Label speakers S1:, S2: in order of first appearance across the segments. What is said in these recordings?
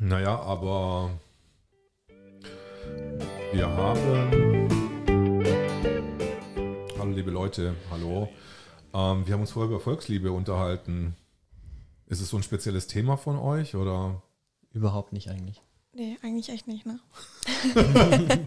S1: Naja, aber wir haben. Hallo, liebe Leute, hallo. Ähm, wir haben uns vorher über Volksliebe unterhalten. Ist es so ein spezielles Thema von euch oder?
S2: Überhaupt nicht eigentlich.
S3: Nee, eigentlich echt nicht, ne?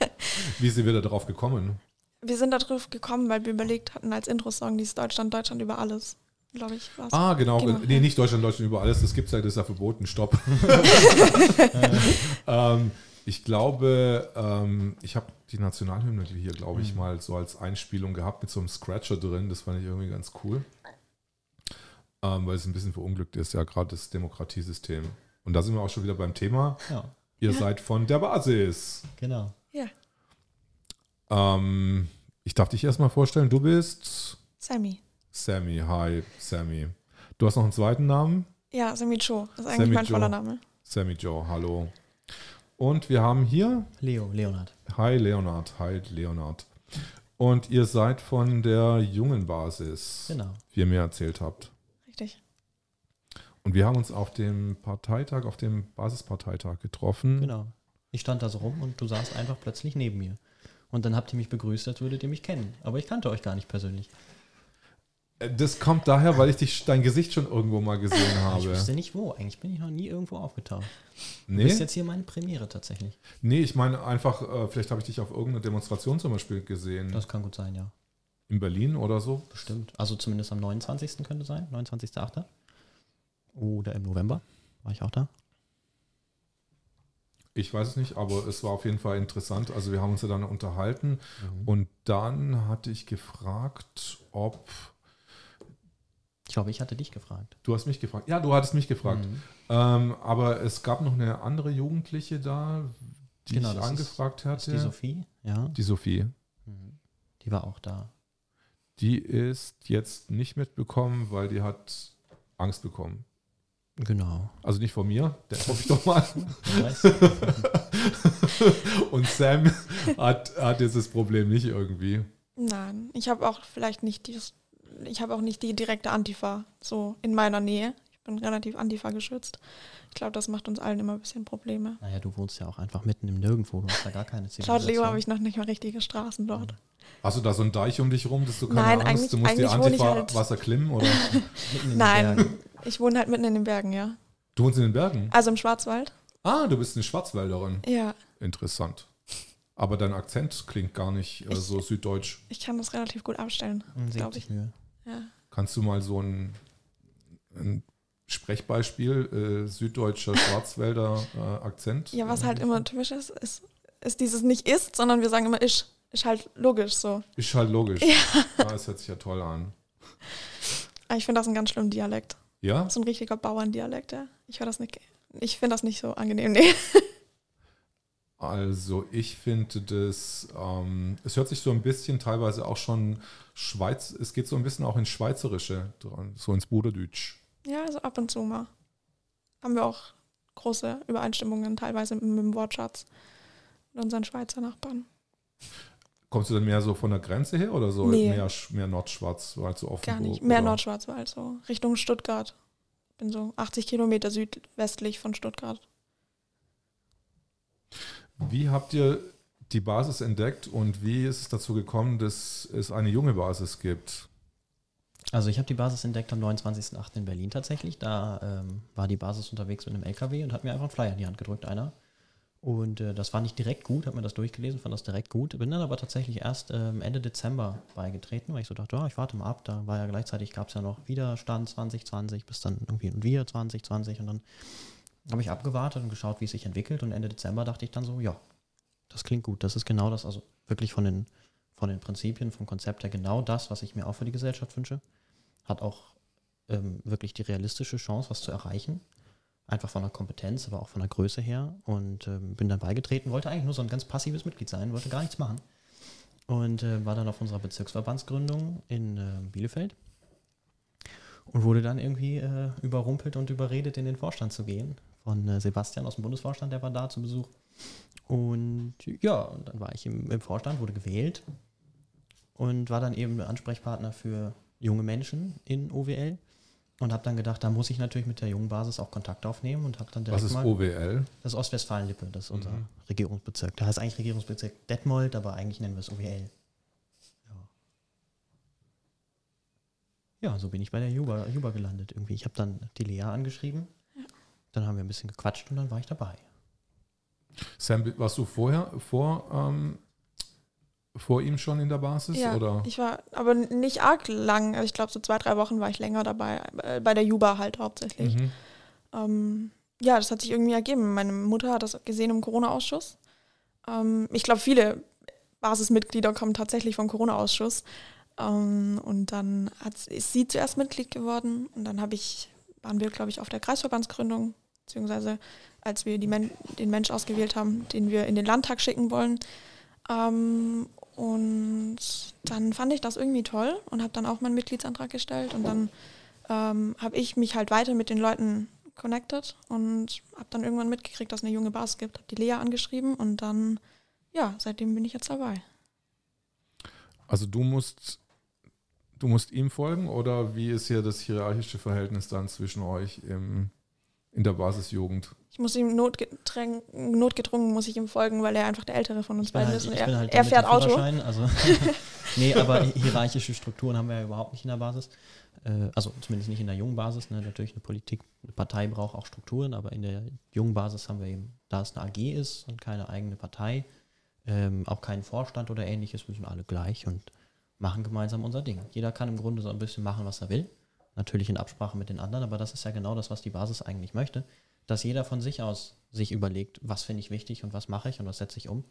S1: Wie sind wir da drauf gekommen?
S3: Wir sind da drauf gekommen, weil wir überlegt hatten als Intro-Song dieses Deutschland, Deutschland über alles. Glaube ich, war's.
S1: Ah, genau.
S3: Genau,
S1: nee, nicht Deutschland, Deutschland über alles. Das gibt es ja, das ist ja verboten. Stopp. ähm, ich glaube, ähm, ich habe die Nationalhymne hier, glaube ich, mal so als Einspielung gehabt mit so einem Scratcher drin. Das fand ich irgendwie ganz cool. Ähm, weil es ein bisschen verunglückt ist, ja, gerade das Demokratiesystem. Und da sind wir auch schon wieder beim Thema.
S2: Ja,
S1: Ihr
S3: Ja.
S1: seid von der Basis.
S2: genau.
S3: Ja,
S1: Ähm, ich darf dich erstmal vorstellen. Du bist
S3: Sammy.
S1: Sammy. Hi, Sammy. Du hast noch einen zweiten Namen?
S3: Ja, Sammy Cho. Das ist eigentlich
S1: Sammy
S3: mein
S1: Cho.
S3: voller Name.
S1: Sammy Joe, hallo. Und wir haben hier,
S2: Leo, Leonhard.
S1: hi Leonard, hi Leonard. Und ihr seid von der jungen Basis,
S2: Genau.
S1: wie ihr mir erzählt habt.
S3: Richtig.
S1: Und wir haben uns auf dem Parteitag, auf dem Basisparteitag getroffen.
S2: Genau. Ich stand da so rum und du saßt einfach plötzlich neben mir. Und dann habt ihr mich begrüßt, als würdet ihr mich kennen. Aber ich kannte euch gar nicht persönlich.
S1: Das kommt daher, weil ich dich, dein Gesicht schon irgendwo mal gesehen
S2: Ich
S1: habe.
S2: wusste nicht wo. Eigentlich bin ich noch nie irgendwo aufgetaucht.
S1: Nee,
S2: bist jetzt hier meine Premiere tatsächlich.
S1: nee ich meine einfach, äh, vielleicht habe ich dich auf irgendeiner Demonstration zum Beispiel gesehen.
S2: Das kann gut sein, ja.
S1: in Berlin oder so.
S2: Bestimmt. Also zumindest am 29. könnte sein. 29.8. Oder im November. War ich auch da?
S1: Ich weiß es nicht, aber es war auf jeden Fall interessant. Also wir haben uns ja dann unterhalten
S2: Mhm.
S1: und dann hatte ich gefragt, ob
S2: Ich glaube, ich hatte dich gefragt.
S1: du hast mich gefragt. Ja, du hattest mich gefragt.
S2: Mhm.
S1: Ähm, aber es gab noch eine andere Jugendliche da, die
S2: Genau,
S1: ich
S2: das ist-
S1: angefragt
S2: ist
S1: hatte.
S2: die Sophie, ja.
S1: die Sophie.
S2: Mhm. Die war auch da.
S1: Die ist jetzt nicht mitbekommen, weil die hat Angst bekommen.
S2: Genau.
S1: Also nicht von mir, der hoffe ich doch mal. Und Sam hat, hat jetzt das Problem nicht irgendwie.
S3: Nein, ich habe auch vielleicht nicht die, ich habe auch nicht die direkte Antifa so in meiner Nähe. Ich bin relativ Antifa geschützt. Ich glaube, das macht uns allen immer ein bisschen Probleme.
S2: naja, du wohnst ja auch einfach mitten im Nirgendwo. Du hast da gar keine
S3: Laut
S2: Zivilisation.
S3: Leo habe ich noch nicht mal richtige Straßen dort.
S1: Hast du da so einen Deich um dich rum, dass du keine
S3: Nein,
S1: Angst,
S3: eigentlich-
S1: du musst die
S3: eigentlich wohne ich
S1: Antifa
S3: halt-
S1: Wasser klimmen oder?
S3: Nein, ich wohne halt mitten in den Bergen, ja.
S1: Du wohnst in den Bergen?
S3: Also im Schwarzwald.
S1: Ah, du bist eine Schwarzwälderin.
S3: Ja,
S1: Interessant. Aber dein Akzent klingt gar nicht äh,
S3: Ich-
S1: so süddeutsch.
S3: ich kann das relativ gut abstellen, glaube
S2: 70
S3: ich.
S2: Mühe.
S3: Ja.
S1: Kannst du mal so ein, ein Sprechbeispiel, äh, süddeutscher Schwarzwälder äh, Akzent?
S3: ja, was halt immer typisch ist, ist, ist dieses nicht ist, sondern wir sagen immer isch. Ist halt logisch so.
S1: Ist halt logisch. Ja. Das hört sich ja toll an.
S3: Aber ich finde das einen ganz schlimmen Dialekt.
S1: Ja?
S3: So ein richtiger Bauerndialekt, ja. Ich höre das nicht. Ich finde das nicht so angenehm, nee.
S1: Also ich finde das, ähm, es hört sich so ein bisschen teilweise auch schon Schweiz, es geht so ein bisschen auch ins Schweizerische so ins Buderdütsch.
S3: Ja, also ab und zu mal. Haben wir auch große Übereinstimmungen teilweise mit, mit dem Wortschatz mit unseren Schweizer Nachbarn.
S1: Kommst du dann mehr so von der Grenze her oder so
S3: Nee.
S1: mehr, mehr Nordschwarzwald, so offen?
S3: Gar nicht. Mehr Nordschwarzwald, so Richtung Stuttgart. Bin so 80 Kilometer südwestlich von Stuttgart.
S1: Wie habt ihr die Basis entdeckt und wie ist es dazu gekommen, dass es eine junge Basis gibt?
S2: Also ich habe die Basis entdeckt am 29.08. in Berlin tatsächlich. Da ähm, war die Basis unterwegs mit einem LKW und hat mir einfach einen Flyer in die Hand gedrückt, einer. Und äh, das fand ich direkt gut, habe mir das durchgelesen, fand das direkt gut. Bin dann aber tatsächlich erst ähm, Ende Dezember beigetreten, weil ich so dachte, ja, ich warte mal ab. Da war ja gleichzeitig, gab es ja noch Widerstand 2020 bis dann irgendwie und wieder 2020 und dann habe ich abgewartet und geschaut, wie es sich entwickelt und Ende Dezember dachte ich dann so, ja, das klingt gut. Das ist genau das, also wirklich von den, von den Prinzipien, vom Konzept her genau das, was ich mir auch für die Gesellschaft wünsche. Hat auch ähm, wirklich die realistische Chance, was zu erreichen. Einfach von der Kompetenz, aber auch von der Größe her. Und ähm, bin dann beigetreten, wollte eigentlich nur so ein ganz passives Mitglied sein, wollte gar nichts machen. Und äh, war dann auf unserer Bezirksverbandsgründung in äh, Bielefeld. Und wurde dann irgendwie äh, überrumpelt und überredet, in den Vorstand zu gehen. Von äh, Sebastian aus dem Bundesvorstand, der war da zu Besuch. Und ja, und dann war ich im, im Vorstand, wurde gewählt und war dann eben Ansprechpartner für junge Menschen in OWL und habe dann gedacht, da muss ich natürlich mit der jungen Basis auch Kontakt aufnehmen und habe dann direkt
S1: Was ist
S2: mal
S1: OWL?
S2: das ist Ostwestfalen-Lippe, das ist unser
S1: Mhm.
S2: Regierungsbezirk. Da heißt eigentlich Regierungsbezirk Detmold, aber eigentlich nennen wir es OWL. Ja. ja, so bin ich bei der Juba, Juba gelandet irgendwie. Ich habe dann die Lea angeschrieben, dann haben wir ein bisschen gequatscht und dann war ich dabei.
S1: Sam, warst du vorher, vor, ähm, vor ihm schon in der Basis?
S3: Ja,
S1: oder?
S3: ich war aber nicht arg lang. Also ich glaube, so zwei, drei Wochen war ich länger dabei. äh, Bei der Juba halt hauptsächlich.
S1: Mhm.
S3: Ähm, ja, das hat sich irgendwie ergeben. Meine Mutter hat das gesehen im Corona-Ausschuss. Ähm, ich glaube, viele Basismitglieder kommen tatsächlich vom Corona-Ausschuss. Ähm, und dann hat, ist sie zuerst Mitglied geworden. Und dann habe ich, waren wir, glaube ich, auf der Kreisverbandsgründung, beziehungsweise als wir Men den Mensch ausgewählt haben, den wir in den Landtag schicken wollen. Ähm, und dann fand ich das irgendwie toll und habe dann auch meinen Mitgliedsantrag gestellt. Und dann ähm, habe ich mich halt weiter mit den Leuten connected und habe dann irgendwann mitgekriegt, dass es eine junge Basis gibt. Habe die Lea angeschrieben und dann, ja, seitdem bin ich jetzt dabei.
S1: Also du musst, du musst ihm folgen oder wie ist hier das hierarchische Verhältnis dann zwischen euch im, in der Basisjugend?
S3: Ich muss ihm notgedrungen, notgedrungen muss ich ihm folgen, weil er einfach der Ältere von uns beiden
S2: halt,
S3: ist. Und
S2: ich
S3: er,
S2: bin halt
S3: er fährt Auto.
S2: Also nee, aber hierarchische Strukturen haben wir ja überhaupt nicht in der Basis. Äh, Also zumindest nicht in der jungen Basis. Ne? Natürlich eine Politik, eine Partei braucht auch Strukturen, aber in der jungen Basis haben wir eben, da es eine AG ist und keine eigene Partei, ähm, auch keinen Vorstand oder ähnliches, wir sind alle gleich und machen gemeinsam unser Ding. Jeder kann im Grunde so ein bisschen machen, was er will. Natürlich in Absprache mit den anderen, aber das ist ja genau das, was die Basis eigentlich möchte, dass jeder von sich aus sich überlegt, was finde ich wichtig und was mache ich und was setze ich um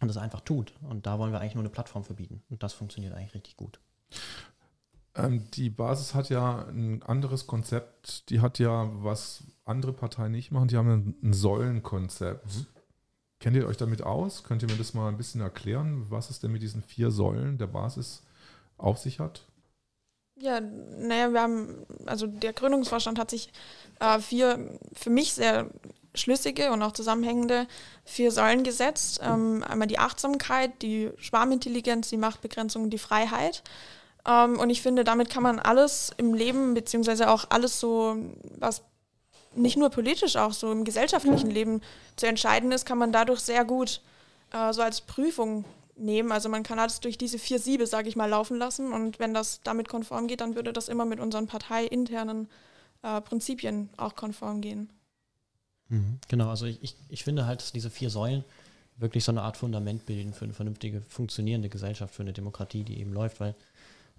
S2: und das einfach tut. Und da wollen wir eigentlich nur eine Plattform für bieten. Und das funktioniert eigentlich richtig gut.
S1: Ähm, die Basis hat ja ein anderes Konzept. Die hat ja, was andere Parteien nicht machen, die haben ein, ein Säulenkonzept.
S2: Mhm.
S1: Kennt ihr euch damit aus? Könnt ihr mir das mal ein bisschen erklären, was es denn mit diesen vier Säulen der Basis auf sich hat?
S3: Ja, naja, wir haben, also der Gründungsvorstand hat sich äh, vier für mich sehr schlüssige und auch zusammenhängende vier Säulen gesetzt. Ähm, einmal die Achtsamkeit, die Schwarmintelligenz, die Machtbegrenzung die Freiheit. Ähm, und ich finde, damit kann man alles im Leben, beziehungsweise auch alles so, was nicht nur politisch, auch so im gesellschaftlichen Leben zu entscheiden ist, kann man dadurch sehr gut äh, so als Prüfung nehmen. Also man kann alles durch diese vier Siebe, sage ich mal, laufen lassen. Und wenn das damit konform geht, dann würde das immer mit unseren parteiinternen äh, Prinzipien auch konform gehen.
S2: Genau, also ich, ich, ich finde halt, dass diese vier Säulen wirklich so eine Art Fundament bilden für eine vernünftige, funktionierende Gesellschaft, für eine Demokratie, die eben läuft, weil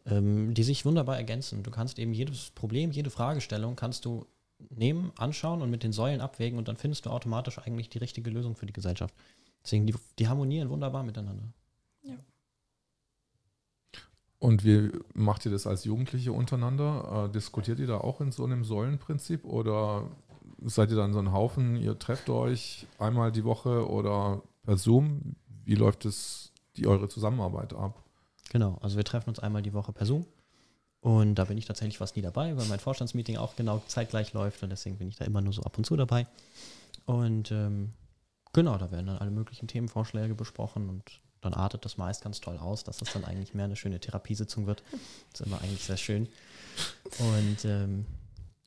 S2: ähm, die sich wunderbar ergänzen. Du kannst eben jedes Problem, jede Fragestellung kannst du nehmen, anschauen und mit den Säulen abwägen und dann findest du automatisch eigentlich die richtige Lösung für die Gesellschaft. Deswegen, die, die harmonieren wunderbar miteinander.
S1: Und wie macht ihr das als Jugendliche untereinander? Äh, diskutiert ihr da auch in so einem Säulenprinzip oder seid ihr dann so ein Haufen, ihr trefft euch einmal die Woche oder per Zoom? Wie läuft es die eure Zusammenarbeit ab?
S2: Genau, also wir treffen uns einmal die Woche per Zoom und da bin ich tatsächlich fast nie dabei, weil mein Vorstandsmeeting auch genau zeitgleich läuft und deswegen bin ich da immer nur so ab und zu dabei. Und ähm, genau, da werden dann alle möglichen Themenvorschläge besprochen und dann artet das meist ganz toll aus, dass das dann eigentlich mehr eine schöne Therapiesitzung wird. Das ist immer eigentlich sehr schön. Und ähm,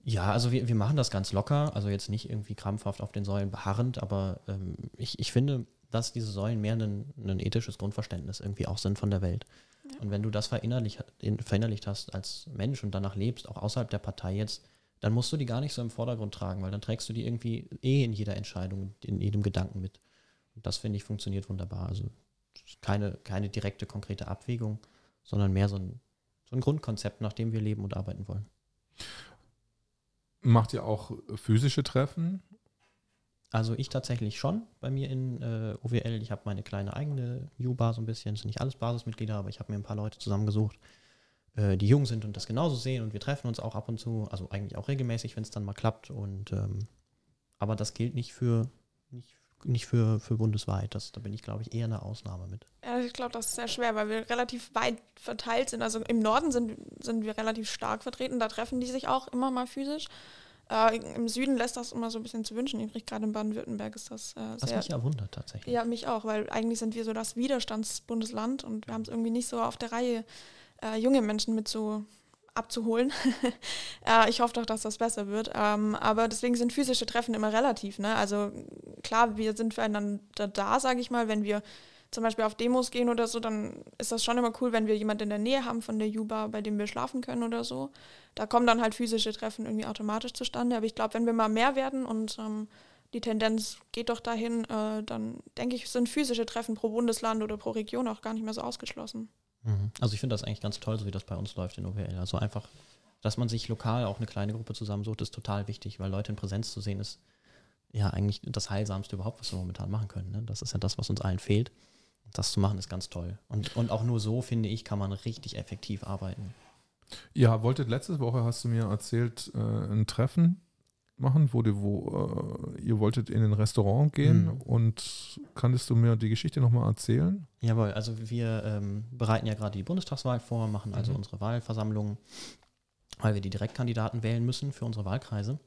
S2: ja, also wir, wir machen das ganz locker, also jetzt nicht irgendwie krampfhaft auf den Säulen beharrend, aber ähm, ich, ich finde, dass diese Säulen mehr ein, ein ethisches Grundverständnis irgendwie auch sind von der Welt.
S3: Ja.
S2: Und wenn du das verinnerlicht, in- verinnerlicht hast als Mensch und danach lebst, auch außerhalb der Partei jetzt, dann musst du die gar nicht so im Vordergrund tragen, weil dann trägst du die irgendwie eh in jeder Entscheidung, in jedem Gedanken mit. Und das finde ich funktioniert wunderbar. Also keine, keine direkte, konkrete Abwägung, sondern mehr so ein, so ein Grundkonzept, nach dem wir leben und arbeiten wollen.
S1: Macht ihr auch physische Treffen?
S2: Also ich tatsächlich schon bei mir in äh, OWL. Ich habe meine kleine eigene U-Bar so ein bisschen. Es sind nicht alles Basismitglieder, aber ich habe mir ein paar Leute zusammengesucht, äh, die jung sind und das genauso sehen. Und wir treffen uns auch ab und zu, also eigentlich auch regelmäßig, wenn es dann mal klappt. Und ähm, aber das gilt nicht für nicht, nicht für, für bundesweit. Das, da bin ich, glaube ich, eher eine Ausnahme mit.
S3: Ja, ich glaube, das ist sehr schwer, weil wir relativ weit verteilt sind. Also im Norden sind, sind wir relativ stark vertreten. Da treffen die sich auch immer mal physisch. Äh, Im Süden lässt das immer so ein bisschen zu wünschen übrig. Gerade in Baden-Württemberg ist das äh,
S2: Was
S3: sehr.
S2: mich ja wundert tatsächlich.
S3: Ja, mich auch, weil eigentlich sind wir so das Widerstandsbundesland und wir haben es irgendwie nicht so auf der Reihe, äh, junge Menschen mit so abzuholen. äh, ich hoffe doch, dass das besser wird. Ähm, aber deswegen sind physische Treffen immer relativ. Ne? Also klar, wir sind füreinander da, sage ich mal. Wenn wir zum Beispiel auf Demos gehen oder so, dann ist das schon immer cool, wenn wir jemanden in der Nähe haben von der Juba, bei dem wir schlafen können oder so. Da kommen dann halt physische Treffen irgendwie automatisch zustande. Aber ich glaube, wenn wir mal mehr werden und ähm, die Tendenz geht doch dahin, äh, dann denke ich, sind physische Treffen pro Bundesland oder pro Region auch gar nicht mehr so ausgeschlossen.
S2: Mhm. Also ich finde das eigentlich ganz toll, so wie das bei uns läuft in OWL. Also einfach, dass man sich lokal auch eine kleine Gruppe zusammensucht, ist total wichtig, weil Leute in Präsenz zu sehen ist ja eigentlich das Heilsamste überhaupt, was wir momentan machen können. Ne? Das ist ja das, was uns allen fehlt. Das zu machen ist ganz toll. Und, und auch nur so, finde ich, kann man richtig effektiv arbeiten.
S1: Ja, wolltet letzte Woche, hast du mir erzählt, äh, ein Treffen machen, wo, die, wo äh, ihr wolltet in ein Restaurant gehen mhm. und kannst du mir die Geschichte nochmal erzählen?
S2: Jawohl, also wir ähm, bereiten ja gerade die Bundestagswahl vor, machen also mhm. unsere Wahlversammlung, weil wir die Direktkandidaten wählen müssen für unsere Wahlkreise.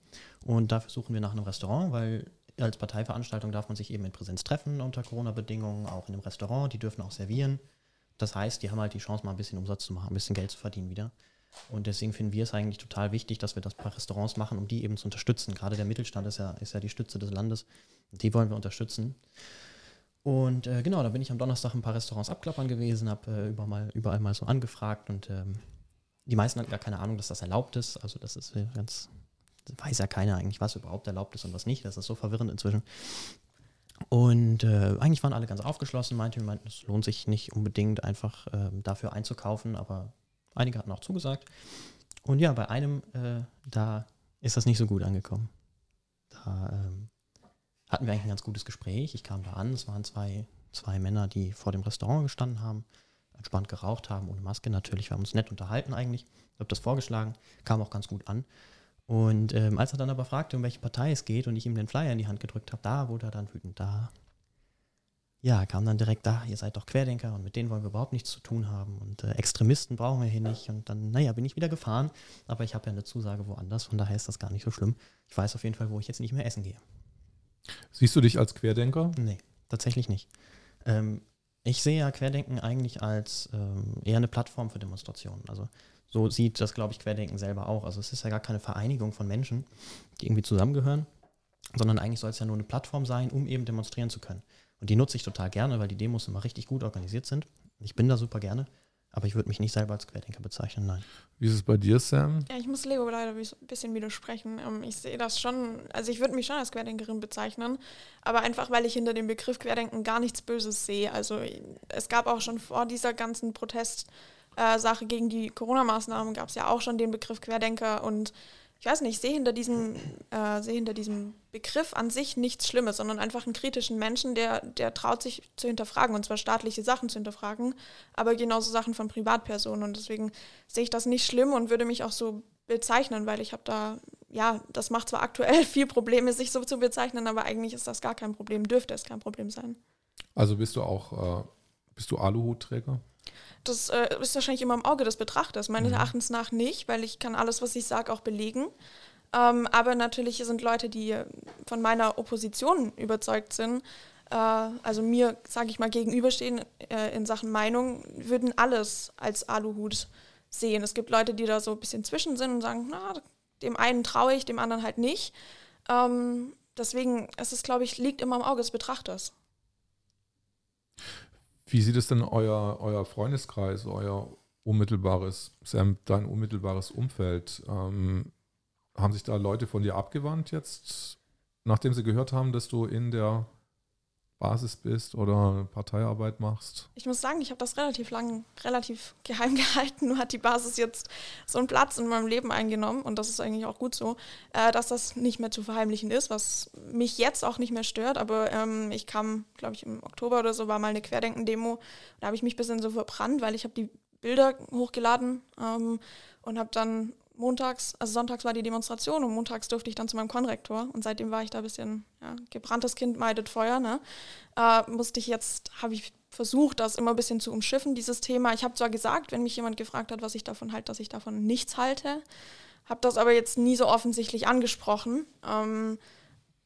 S2: Und dafür suchen wir nach einem Restaurant, weil als Parteiveranstaltung darf man sich eben in Präsenz treffen unter Corona-Bedingungen, auch in einem Restaurant, die dürfen auch servieren. Das heißt, die haben halt die Chance, mal ein bisschen Umsatz zu machen, ein bisschen Geld zu verdienen wieder. Und deswegen finden wir es eigentlich total wichtig, dass wir das bei Restaurants machen, um die eben zu unterstützen. Gerade der Mittelstand ist ja, ist ja die Stütze des Landes. Die wollen wir unterstützen. Und äh, genau, da bin ich am Donnerstag ein paar Restaurants abklappern gewesen, habe äh, überall, überall mal so angefragt und ähm, die meisten hatten gar keine Ahnung, dass das erlaubt ist. Also das ist ganz, weiß ja keiner eigentlich, was überhaupt erlaubt ist und was nicht. Das ist so verwirrend inzwischen. Und äh, eigentlich waren alle ganz aufgeschlossen, meinte, meinten, es lohnt sich nicht unbedingt einfach äh, dafür einzukaufen, aber einige hatten auch zugesagt. Und ja, bei einem, äh, da ist das nicht so gut angekommen. Da ähm, hatten wir eigentlich ein ganz gutes Gespräch. Ich kam da an, es waren zwei, zwei Männer, die vor dem Restaurant gestanden haben, entspannt geraucht haben, ohne Maske natürlich. Wir haben uns nett unterhalten eigentlich. Ich habe das vorgeschlagen, kam auch ganz gut an. Und ähm, als er dann aber fragte, um welche Partei es geht und ich ihm den Flyer in die Hand gedrückt habe, da wurde er dann wütend. Da ja, kam dann direkt da, ihr seid doch Querdenker und mit denen wollen wir überhaupt nichts zu tun haben und äh, Extremisten brauchen wir hier nicht. Und dann, naja, bin ich wieder gefahren, aber ich habe ja eine Zusage woanders, von daher ist das gar nicht so schlimm. Ich weiß auf jeden Fall, wo ich jetzt nicht mehr essen gehe.
S1: Siehst du dich als Querdenker?
S2: Nee, tatsächlich nicht. Ähm, ich sehe ja Querdenken eigentlich als ähm, eher eine Plattform für Demonstrationen. Also so sieht das, glaube ich, Querdenken selber auch. Also es ist ja gar keine Vereinigung von Menschen, die irgendwie zusammengehören, sondern eigentlich soll es ja nur eine Plattform sein, um eben demonstrieren zu können. Und die nutze ich total gerne, weil die Demos immer richtig gut organisiert sind. Ich bin da super gerne, aber ich würde mich nicht selber als Querdenker bezeichnen, nein.
S1: Wie ist es bei dir, Sam?
S3: Ja, ich muss Lego leider ein bisschen widersprechen. Ähm, ich sehe das schon, also ich würde mich schon als Querdenkerin bezeichnen, aber einfach, weil ich hinter dem Begriff Querdenken gar nichts Böses sehe. Also es gab auch schon vor dieser ganzen Protest- äh, Sache gegen die Corona-Maßnahmen gab es ja auch schon den Begriff Querdenker und ich weiß nicht, ich sehe hinter diesem, äh, sehe hinter diesem Begriff an sich nichts Schlimmes, sondern einfach einen kritischen Menschen, der, der traut sich zu hinterfragen, und zwar staatliche Sachen zu hinterfragen, aber genauso Sachen von Privatpersonen. Und deswegen sehe ich das nicht schlimm und würde mich auch so bezeichnen, weil ich habe da, ja, das macht zwar aktuell viel Probleme, sich so zu bezeichnen, aber eigentlich ist das gar kein Problem, dürfte es kein Problem sein.
S1: Also bist du auch, äh, bist du Aluhutträger?
S3: Das äh, ist wahrscheinlich immer im Auge des Betrachters. Meines mhm. Erachtens nach nicht, weil ich kann alles, was ich sage, auch belegen. Ähm, aber natürlich sind Leute, die von meiner Opposition überzeugt sind, äh, also mir, sage ich mal, gegenüberstehen äh, in Sachen Meinung, würden alles als Aluhut sehen. Es gibt Leute, die da so ein bisschen zwischen sind und sagen, na, dem einen traue ich, dem anderen halt nicht. Ähm, deswegen, es ist, glaube ich, liegt immer im Auge des Betrachters.
S1: Wie sieht es denn euer, euer Freundeskreis, euer unmittelbares, Sam, dein unmittelbares Umfeld? Ähm, haben sich da Leute von dir abgewandt jetzt, nachdem sie gehört haben, dass du in der Basis bist oder Parteiarbeit machst?
S3: Ich muss sagen, ich habe das relativ lang, relativ geheim gehalten. Nur hat die Basis jetzt so einen Platz in meinem Leben eingenommen und das ist eigentlich auch gut so, äh, dass das nicht mehr zu verheimlichen ist, was mich jetzt auch nicht mehr stört. Aber ähm, ich kam, glaube ich, im Oktober oder so war mal eine Querdenken-Demo. Da habe ich mich ein bisschen so verbrannt, weil ich habe die Bilder hochgeladen ähm, und habe dann montags, also sonntags war die Demonstration und montags durfte ich dann zu meinem Konrektor und seitdem war ich da ein bisschen ja, gebranntes Kind meidet Feuer. Ne? Äh, musste ich jetzt, habe ich versucht, das immer ein bisschen zu umschiffen, dieses Thema. Ich habe zwar gesagt, wenn mich jemand gefragt hat, was ich davon halte, dass ich davon nichts halte, habe das aber jetzt nie so offensichtlich angesprochen. Ähm,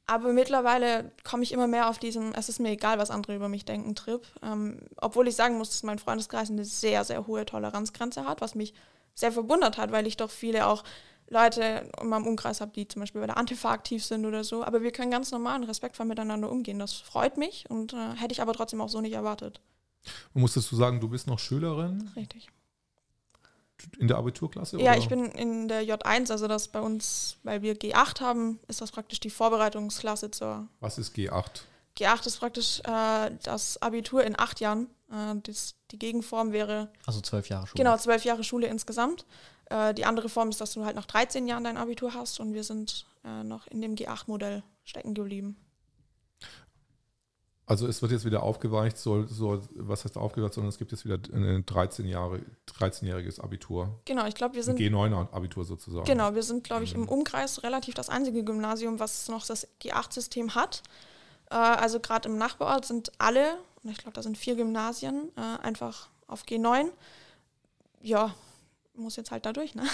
S3: aber mittlerweile komme ich immer mehr auf diesen, es ist mir egal, was andere über mich denken, Trip. Ähm, obwohl ich sagen muss, dass mein Freundeskreis eine sehr, sehr hohe Toleranzgrenze hat, was mich sehr verwundert hat, weil ich doch viele auch Leute in meinem Umkreis habe, die zum Beispiel bei der Antifa aktiv sind oder so. Aber wir können ganz normal und respektvoll miteinander umgehen. Das freut mich und äh, hätte ich aber trotzdem auch so nicht erwartet.
S1: Und musstest du sagen, du bist noch Schülerin?
S3: Richtig.
S1: In der Abiturklasse?
S3: Ja,
S1: oder?
S3: ich bin in der J1, also das bei uns, weil wir G8 haben, ist das praktisch die Vorbereitungsklasse zur.
S1: Was ist G8?
S3: G8 ist praktisch äh, das Abitur in acht Jahren. Äh, das, die Gegenform wäre.
S2: Also zwölf Jahre Schule.
S3: Genau, zwölf Jahre Schule insgesamt. Äh, die andere Form ist, dass du halt nach 13 Jahren dein Abitur hast und wir sind äh, noch in dem G8-Modell stecken geblieben.
S1: Also es wird jetzt wieder aufgeweicht, so, so was heißt aufgeweicht, sondern es gibt jetzt wieder ein 13 Jahre, 13-jähriges Abitur.
S3: Genau, ich glaube, wir sind.
S1: G9-Abitur sozusagen.
S3: Genau, wir sind, glaube ich, im Umkreis relativ das einzige Gymnasium, was noch das G8-System hat. Äh, also gerade im Nachbarort sind alle, ich glaube, da sind vier Gymnasien, äh, einfach auf G9. Ja, muss jetzt halt da durch, ne?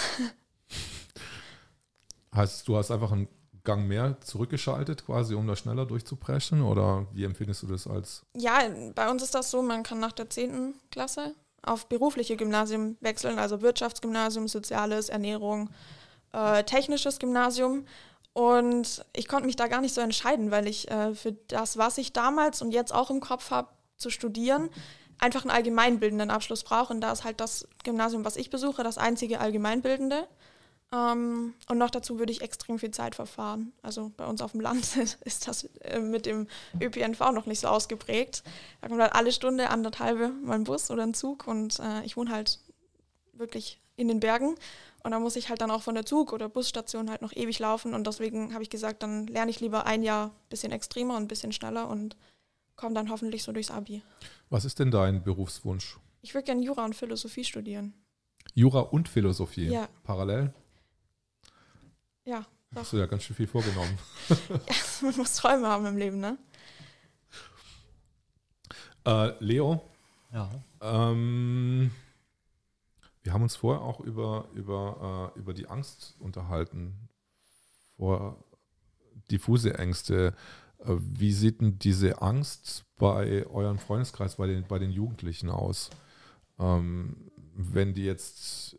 S1: Heißt, du hast einfach einen Gang mehr zurückgeschaltet, quasi, um da schneller durchzupreschen? Oder wie empfindest du das als?
S3: Ja, bei uns ist das so, man kann nach der 10. Klasse auf berufliche Gymnasien wechseln, also Wirtschaftsgymnasium, Soziales, Ernährung, äh, technisches Gymnasium. Und ich konnte mich da gar nicht so entscheiden, weil ich äh, für das, was ich damals und jetzt auch im Kopf habe, zu studieren, einfach einen allgemeinbildenden Abschluss brauche. Und da ist halt das Gymnasium, was ich besuche, das einzige allgemeinbildende. Ähm, und noch dazu würde ich extrem viel Zeit verfahren. Also bei uns auf dem Land ist das äh, mit dem ÖPNV noch nicht so ausgeprägt. Da kommt halt alle Stunde, anderthalbe mal ein Bus oder ein Zug und äh, ich wohne halt wirklich in den Bergen. Und da muss ich halt dann auch von der Zug- oder Busstation halt noch ewig laufen. Und deswegen habe ich gesagt, dann lerne ich lieber ein Jahr ein bisschen extremer und ein bisschen schneller und komme dann hoffentlich so durchs Abi.
S1: Was ist denn dein Berufswunsch?
S3: Ich würde gerne Jura und Philosophie studieren.
S1: Jura und Philosophie?
S3: Ja.
S1: Parallel?
S3: Ja, doch.
S1: Hast du ja ganz schön viel vorgenommen.
S3: ja, man muss Träume haben im Leben, ne?
S1: Äh, Leo,
S2: Ja.
S1: ähm, wir haben uns vorher auch über, über, äh, über die Angst unterhalten, vor diffuse Ängste. Äh, wie sieht denn diese Angst bei eurem Freundeskreis, bei den, bei den Jugendlichen aus? Ähm, wenn die jetzt,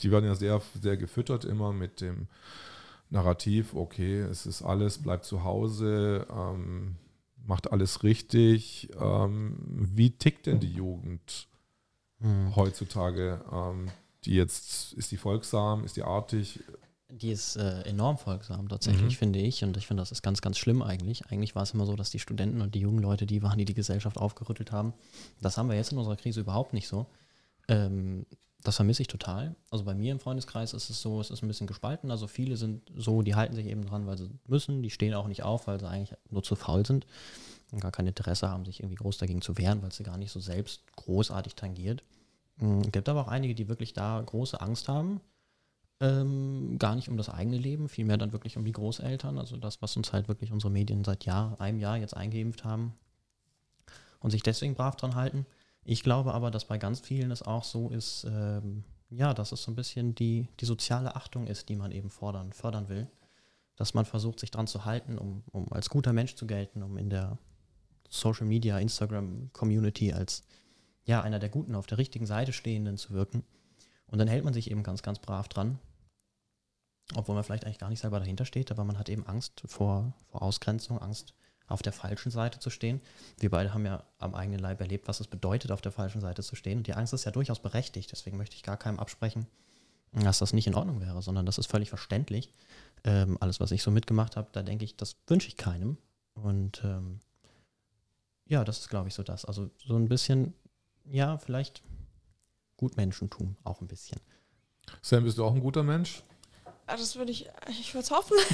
S1: die werden ja sehr, sehr gefüttert immer mit dem Narrativ, okay, es ist alles, bleibt zu Hause, ähm, macht alles richtig. Ähm, wie tickt denn die Jugend
S2: Hm.
S1: heutzutage? Ähm, die jetzt, ist die folgsam, ist die artig?
S2: Die ist äh, enorm folgsam tatsächlich,
S1: Mhm.
S2: finde ich. Und ich finde, das ist ganz, ganz schlimm eigentlich. Eigentlich war es immer so, dass die Studenten und die jungen Leute die waren, die die Gesellschaft aufgerüttelt haben. Das haben wir jetzt in unserer Krise überhaupt nicht so. Ähm, das vermisse ich total. Also bei mir im Freundeskreis ist es so, es ist ein bisschen gespalten. Also viele sind so, die halten sich eben dran, weil sie müssen. Die stehen auch nicht auf, weil sie eigentlich nur zu faul sind und gar kein Interesse haben, sich irgendwie groß dagegen zu wehren, weil es sie gar nicht so selbst großartig tangiert. Es gibt aber auch einige, die wirklich da große Angst haben. Ähm, gar nicht um das eigene Leben, vielmehr dann wirklich um die Großeltern, also das, was uns halt wirklich unsere Medien seit Jahr, einem Jahr jetzt eingeimpft haben und sich deswegen brav dran halten. Ich glaube aber, dass bei ganz vielen es auch so ist, ähm, ja, dass es so ein bisschen die, die soziale Achtung ist, die man eben fordern, fördern will. Dass man versucht, sich dran zu halten, um, um als guter Mensch zu gelten, um in der Social Media, Instagram Community als ja, einer der Guten auf der richtigen Seite stehenden zu wirken. Und dann hält man sich eben ganz, ganz brav dran. Obwohl man vielleicht eigentlich gar nicht selber dahinter steht, aber man hat eben Angst vor, vor Ausgrenzung, Angst auf der falschen Seite zu stehen. Wir beide haben ja am eigenen Leib erlebt, was es bedeutet, auf der falschen Seite zu stehen. Und die Angst ist ja durchaus berechtigt. Deswegen möchte ich gar keinem absprechen, dass das nicht in Ordnung wäre, sondern das ist völlig verständlich. Ähm, alles, was ich so mitgemacht habe, da denke ich, das wünsche ich keinem. Und ähm, ja, das ist, glaube ich, so das. Also so ein bisschen, ja, vielleicht Gutmenschentum auch ein bisschen.
S1: Sam, bist du auch ein guter Mensch?
S3: Ah, Das würde ich, ich würde es hoffen.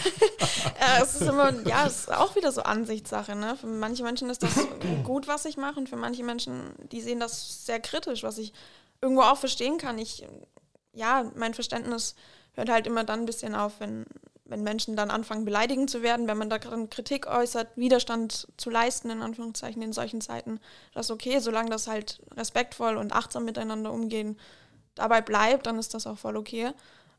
S3: Äh, es ist immer, ja, es ist auch wieder so Ansichtssache. Ne? Für manche Menschen ist das gut, was ich mache, und für manche Menschen, die sehen das sehr kritisch, was ich irgendwo auch verstehen kann. Ich, ja, mein Verständnis hört halt immer dann ein bisschen auf, wenn, wenn Menschen dann anfangen, beleidigend zu werden, wenn man da Kritik äußert, Widerstand zu leisten, in Anführungszeichen, in solchen Zeiten. Das ist okay, solange das halt respektvoll und achtsam miteinander umgehen dabei bleibt, dann ist das auch voll okay.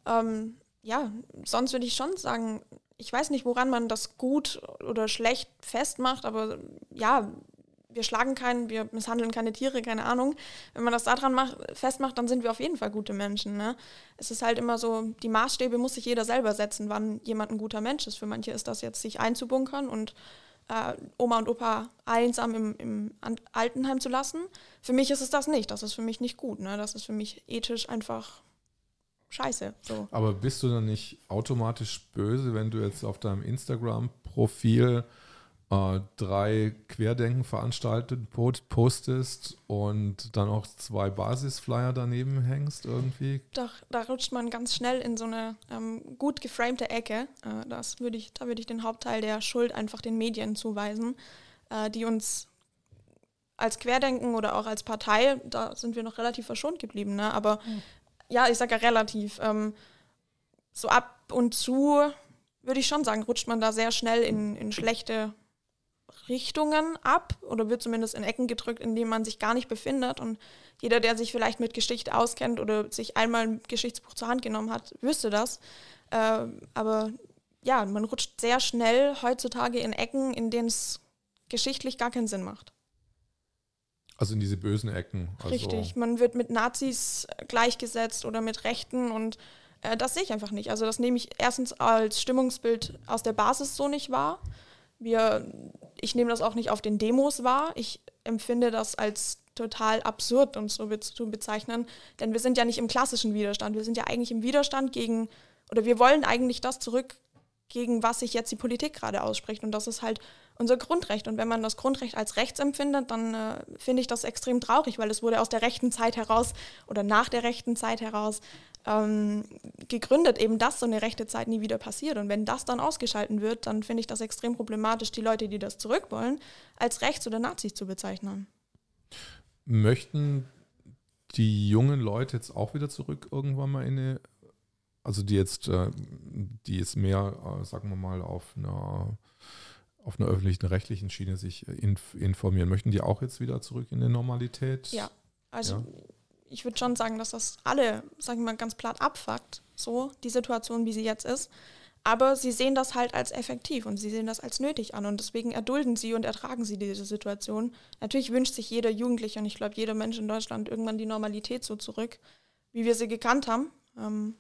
S3: Ähm, ja, sonst würde ich schon sagen, ich weiß nicht, woran man das gut oder schlecht festmacht, aber ja, wir schlagen keinen, wir misshandeln keine Tiere, keine Ahnung. Wenn man das daran macht, festmacht, dann sind wir auf jeden Fall gute Menschen. Ne? Es ist halt immer so, die Maßstäbe muss sich jeder selber setzen, wann jemand ein guter Mensch ist. Für manche ist das jetzt, sich einzubunkern und äh, Oma und Opa einsam im, im Altenheim zu lassen. Für mich ist es das nicht. Das ist für mich nicht gut. Ne? Das ist für mich ethisch einfach scheiße. So.
S1: Aber bist du dann nicht automatisch böse, wenn du jetzt auf deinem Instagram-Profil äh, drei Querdenken veranstaltet postest und dann auch zwei Basisflyer daneben hängst irgendwie?
S3: Doch, da rutscht man ganz schnell in so eine ähm, gut geframte Ecke. Äh, das würde ich, da würde ich den Hauptteil der Schuld einfach den Medien zuweisen, äh, die uns als Querdenken oder auch als Partei, da sind wir noch relativ verschont geblieben, ne? aber mhm. Ja, ich sage ja relativ, ähm, so ab und zu würde ich schon sagen, rutscht man da sehr schnell in, in schlechte Richtungen ab oder wird zumindest in Ecken gedrückt, in denen man sich gar nicht befindet. Und jeder, der sich vielleicht mit Geschichte auskennt oder sich einmal ein Geschichtsbuch zur Hand genommen hat, wüsste das. Äh, aber ja, man rutscht sehr schnell heutzutage in Ecken, in denen es geschichtlich gar keinen Sinn macht.
S1: Also in diese bösen Ecken.
S3: Also Richtig, man wird mit Nazis gleichgesetzt oder mit Rechten und äh, das sehe ich einfach nicht. Also das nehme ich erstens als Stimmungsbild aus der Basis so nicht wahr. Wir, ich nehme das auch nicht auf den Demos wahr. Ich empfinde das als total absurd, uns so zu bezeichnen. Denn wir sind ja nicht im klassischen Widerstand. Wir sind ja eigentlich im Widerstand gegen, oder wir wollen eigentlich das zurück, gegen was sich jetzt die Politik gerade ausspricht. Und das ist halt unser Grundrecht. Und wenn man das Grundrecht als rechts empfindet, dann äh, finde ich das extrem traurig, weil es wurde aus der rechten Zeit heraus oder nach der rechten Zeit heraus ähm, gegründet, eben dass so eine rechte Zeit nie wieder passiert. Und wenn das dann ausgeschalten wird, dann finde ich das extrem problematisch, die Leute, die das zurück wollen, als rechts oder Nazis zu bezeichnen.
S1: Möchten die jungen Leute jetzt auch wieder zurück irgendwann mal in eine, also die jetzt, äh, die jetzt mehr, äh, sagen wir mal, auf einer auf einer öffentlichen rechtlichen Schiene sich informieren. Möchten die auch jetzt wieder zurück in die Normalität?
S3: Ja, also ja? ich würde schon sagen, dass das alle, sagen wir mal, ganz platt abfuckt, so die Situation, wie sie jetzt ist. Aber sie sehen das halt als effektiv und sie sehen das als nötig an und deswegen erdulden sie und ertragen sie diese Situation. Natürlich wünscht sich jeder Jugendliche und ich glaube jeder Mensch in Deutschland irgendwann die Normalität so zurück, wie wir sie gekannt haben. Ähm,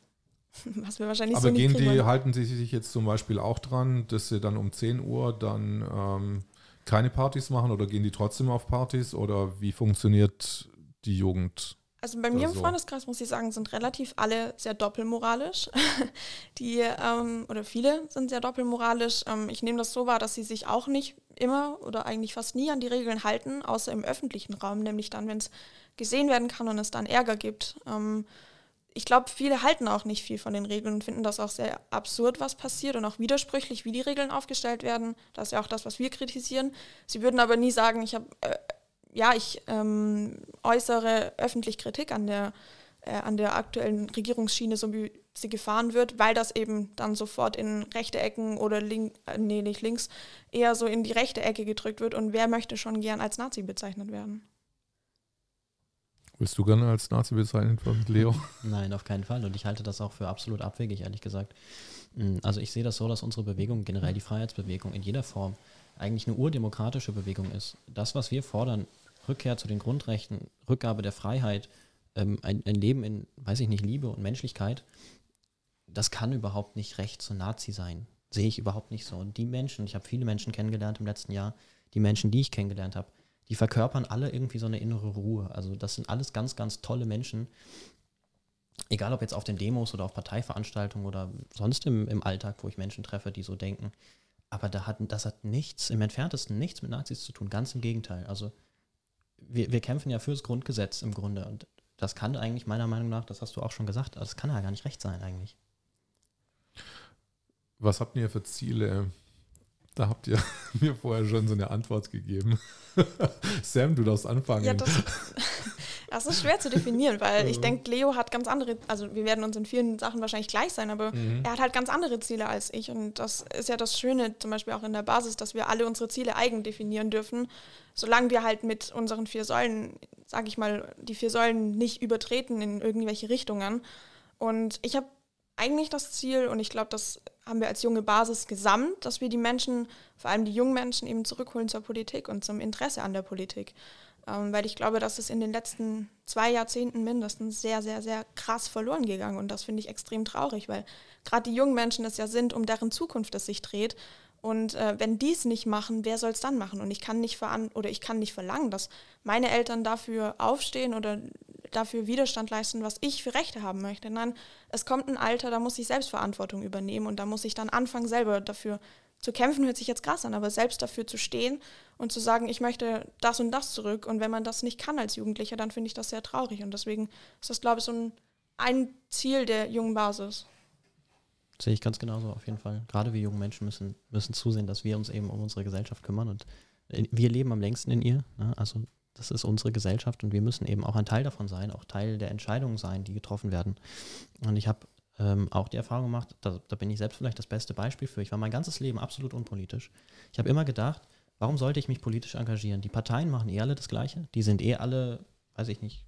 S3: was wir wahrscheinlich
S1: Aber
S3: so
S1: gehen die, halten sie sich jetzt zum Beispiel auch dran, dass sie dann um 10 Uhr dann ähm, keine Partys machen oder gehen die trotzdem auf Partys oder wie funktioniert die Jugend?
S3: Also bei mir im so. Freundeskreis muss ich sagen, sind relativ alle sehr doppelmoralisch. Die, ähm, oder viele sind sehr doppelmoralisch. Ähm, ich nehme das so wahr, dass sie sich auch nicht immer oder eigentlich fast nie an die Regeln halten, außer im öffentlichen Raum, nämlich dann, wenn es gesehen werden kann und es dann Ärger gibt. Ähm, ich glaube, viele halten auch nicht viel von den Regeln und finden das auch sehr absurd, was passiert und auch widersprüchlich, wie die Regeln aufgestellt werden. Das ist ja auch das, was wir kritisieren. Sie würden aber nie sagen, ich habe äh, ja, ich ähm, äußere öffentlich Kritik an der, äh, an der aktuellen Regierungsschiene, so wie sie gefahren wird, weil das eben dann sofort in rechte Ecken oder link, äh, nee, nicht links, eher so in die rechte Ecke gedrückt wird. Und wer möchte schon gern als Nazi bezeichnet werden?
S1: Willst du gerne als Nazi bezeichnet werden, Leo?
S2: Nein, auf keinen Fall. Und ich halte das auch für absolut abwegig, ehrlich gesagt. Hm, also ich sehe das so, dass unsere Bewegung, generell die Freiheitsbewegung in jeder Form, eigentlich eine urdemokratische Bewegung ist. Das, was wir fordern, Rückkehr zu den Grundrechten, Rückgabe der Freiheit, ähm, ein, ein, Leben in, weiß ich nicht, Liebe und Menschlichkeit, das kann überhaupt nicht rechts und Nazi sein. Sehe ich überhaupt nicht so. Und die Menschen, ich habe viele Menschen kennengelernt im letzten Jahr, die Menschen, die ich kennengelernt habe, die verkörpern alle irgendwie so eine innere Ruhe. Also das sind alles ganz, ganz tolle Menschen. Egal ob jetzt auf den Demos oder auf Parteiveranstaltungen oder sonst im, im Alltag, wo ich Menschen treffe, die so denken. Aber da hat, das hat nichts, im entferntesten nichts mit Nazis zu tun. Ganz im Gegenteil. Also wir, wir kämpfen ja fürs Grundgesetz im Grunde. Und das kann eigentlich meiner Meinung nach, das hast du auch schon gesagt, das kann ja gar nicht recht sein eigentlich.
S1: Was habt ihr für Ziele? Da habt ihr mir vorher schon so eine Antwort gegeben. Sam, du darfst anfangen. Ja,
S3: das, das ist schwer zu definieren, weil ich denke, Leo hat ganz andere, also wir werden uns in vielen Sachen wahrscheinlich gleich sein, aber mhm. er hat halt ganz andere Ziele als ich. Und das ist ja das Schöne, zum Beispiel auch in der Basis, dass wir alle unsere Ziele eigen definieren dürfen, solange wir halt mit unseren vier Säulen, sage ich mal, die vier Säulen nicht übertreten in irgendwelche Richtungen. Und ich habe eigentlich das Ziel, und ich glaube, das haben wir als junge Basis gesamt, dass wir die Menschen, vor allem die jungen Menschen, eben zurückholen zur Politik und zum Interesse an der Politik. Ähm, weil ich glaube, dass es in den letzten zwei Jahrzehnten mindestens sehr, sehr, sehr krass verloren gegangen. Und das finde ich extrem traurig, weil gerade die jungen Menschen es ja sind, um deren Zukunft es sich dreht. Und äh, wenn die es nicht machen, wer soll es dann machen? Und ich kann nicht veran oder ich kann nicht verlangen, dass meine Eltern dafür aufstehen oder dafür Widerstand leisten, was ich für Rechte haben möchte. Nein, es kommt ein Alter, da muss ich Selbstverantwortung übernehmen und da muss ich dann anfangen, selber dafür zu kämpfen, hört sich jetzt krass an, aber selbst dafür zu stehen und zu sagen, ich möchte das und das zurück. Und wenn man das nicht kann als Jugendlicher, dann finde ich das sehr traurig. Und deswegen ist das, glaube ich, so ein, ein Ziel der jungen Basis.
S2: Sehe ich ganz genauso auf jeden Fall. Gerade wir jungen Menschen müssen, müssen zusehen, dass wir uns eben um unsere Gesellschaft kümmern und äh, wir leben am längsten in ihr. Ne? Also das ist unsere Gesellschaft und wir müssen eben auch ein Teil davon sein, auch Teil der Entscheidungen sein, die getroffen werden. Und ich habe ähm, auch die Erfahrung gemacht, da, da, bin ich selbst vielleicht das beste Beispiel für. Ich war mein ganzes Leben absolut unpolitisch. Ich habe immer gedacht, warum sollte ich mich politisch engagieren? Die Parteien machen eh alle das Gleiche. Die sind eh alle, weiß ich nicht,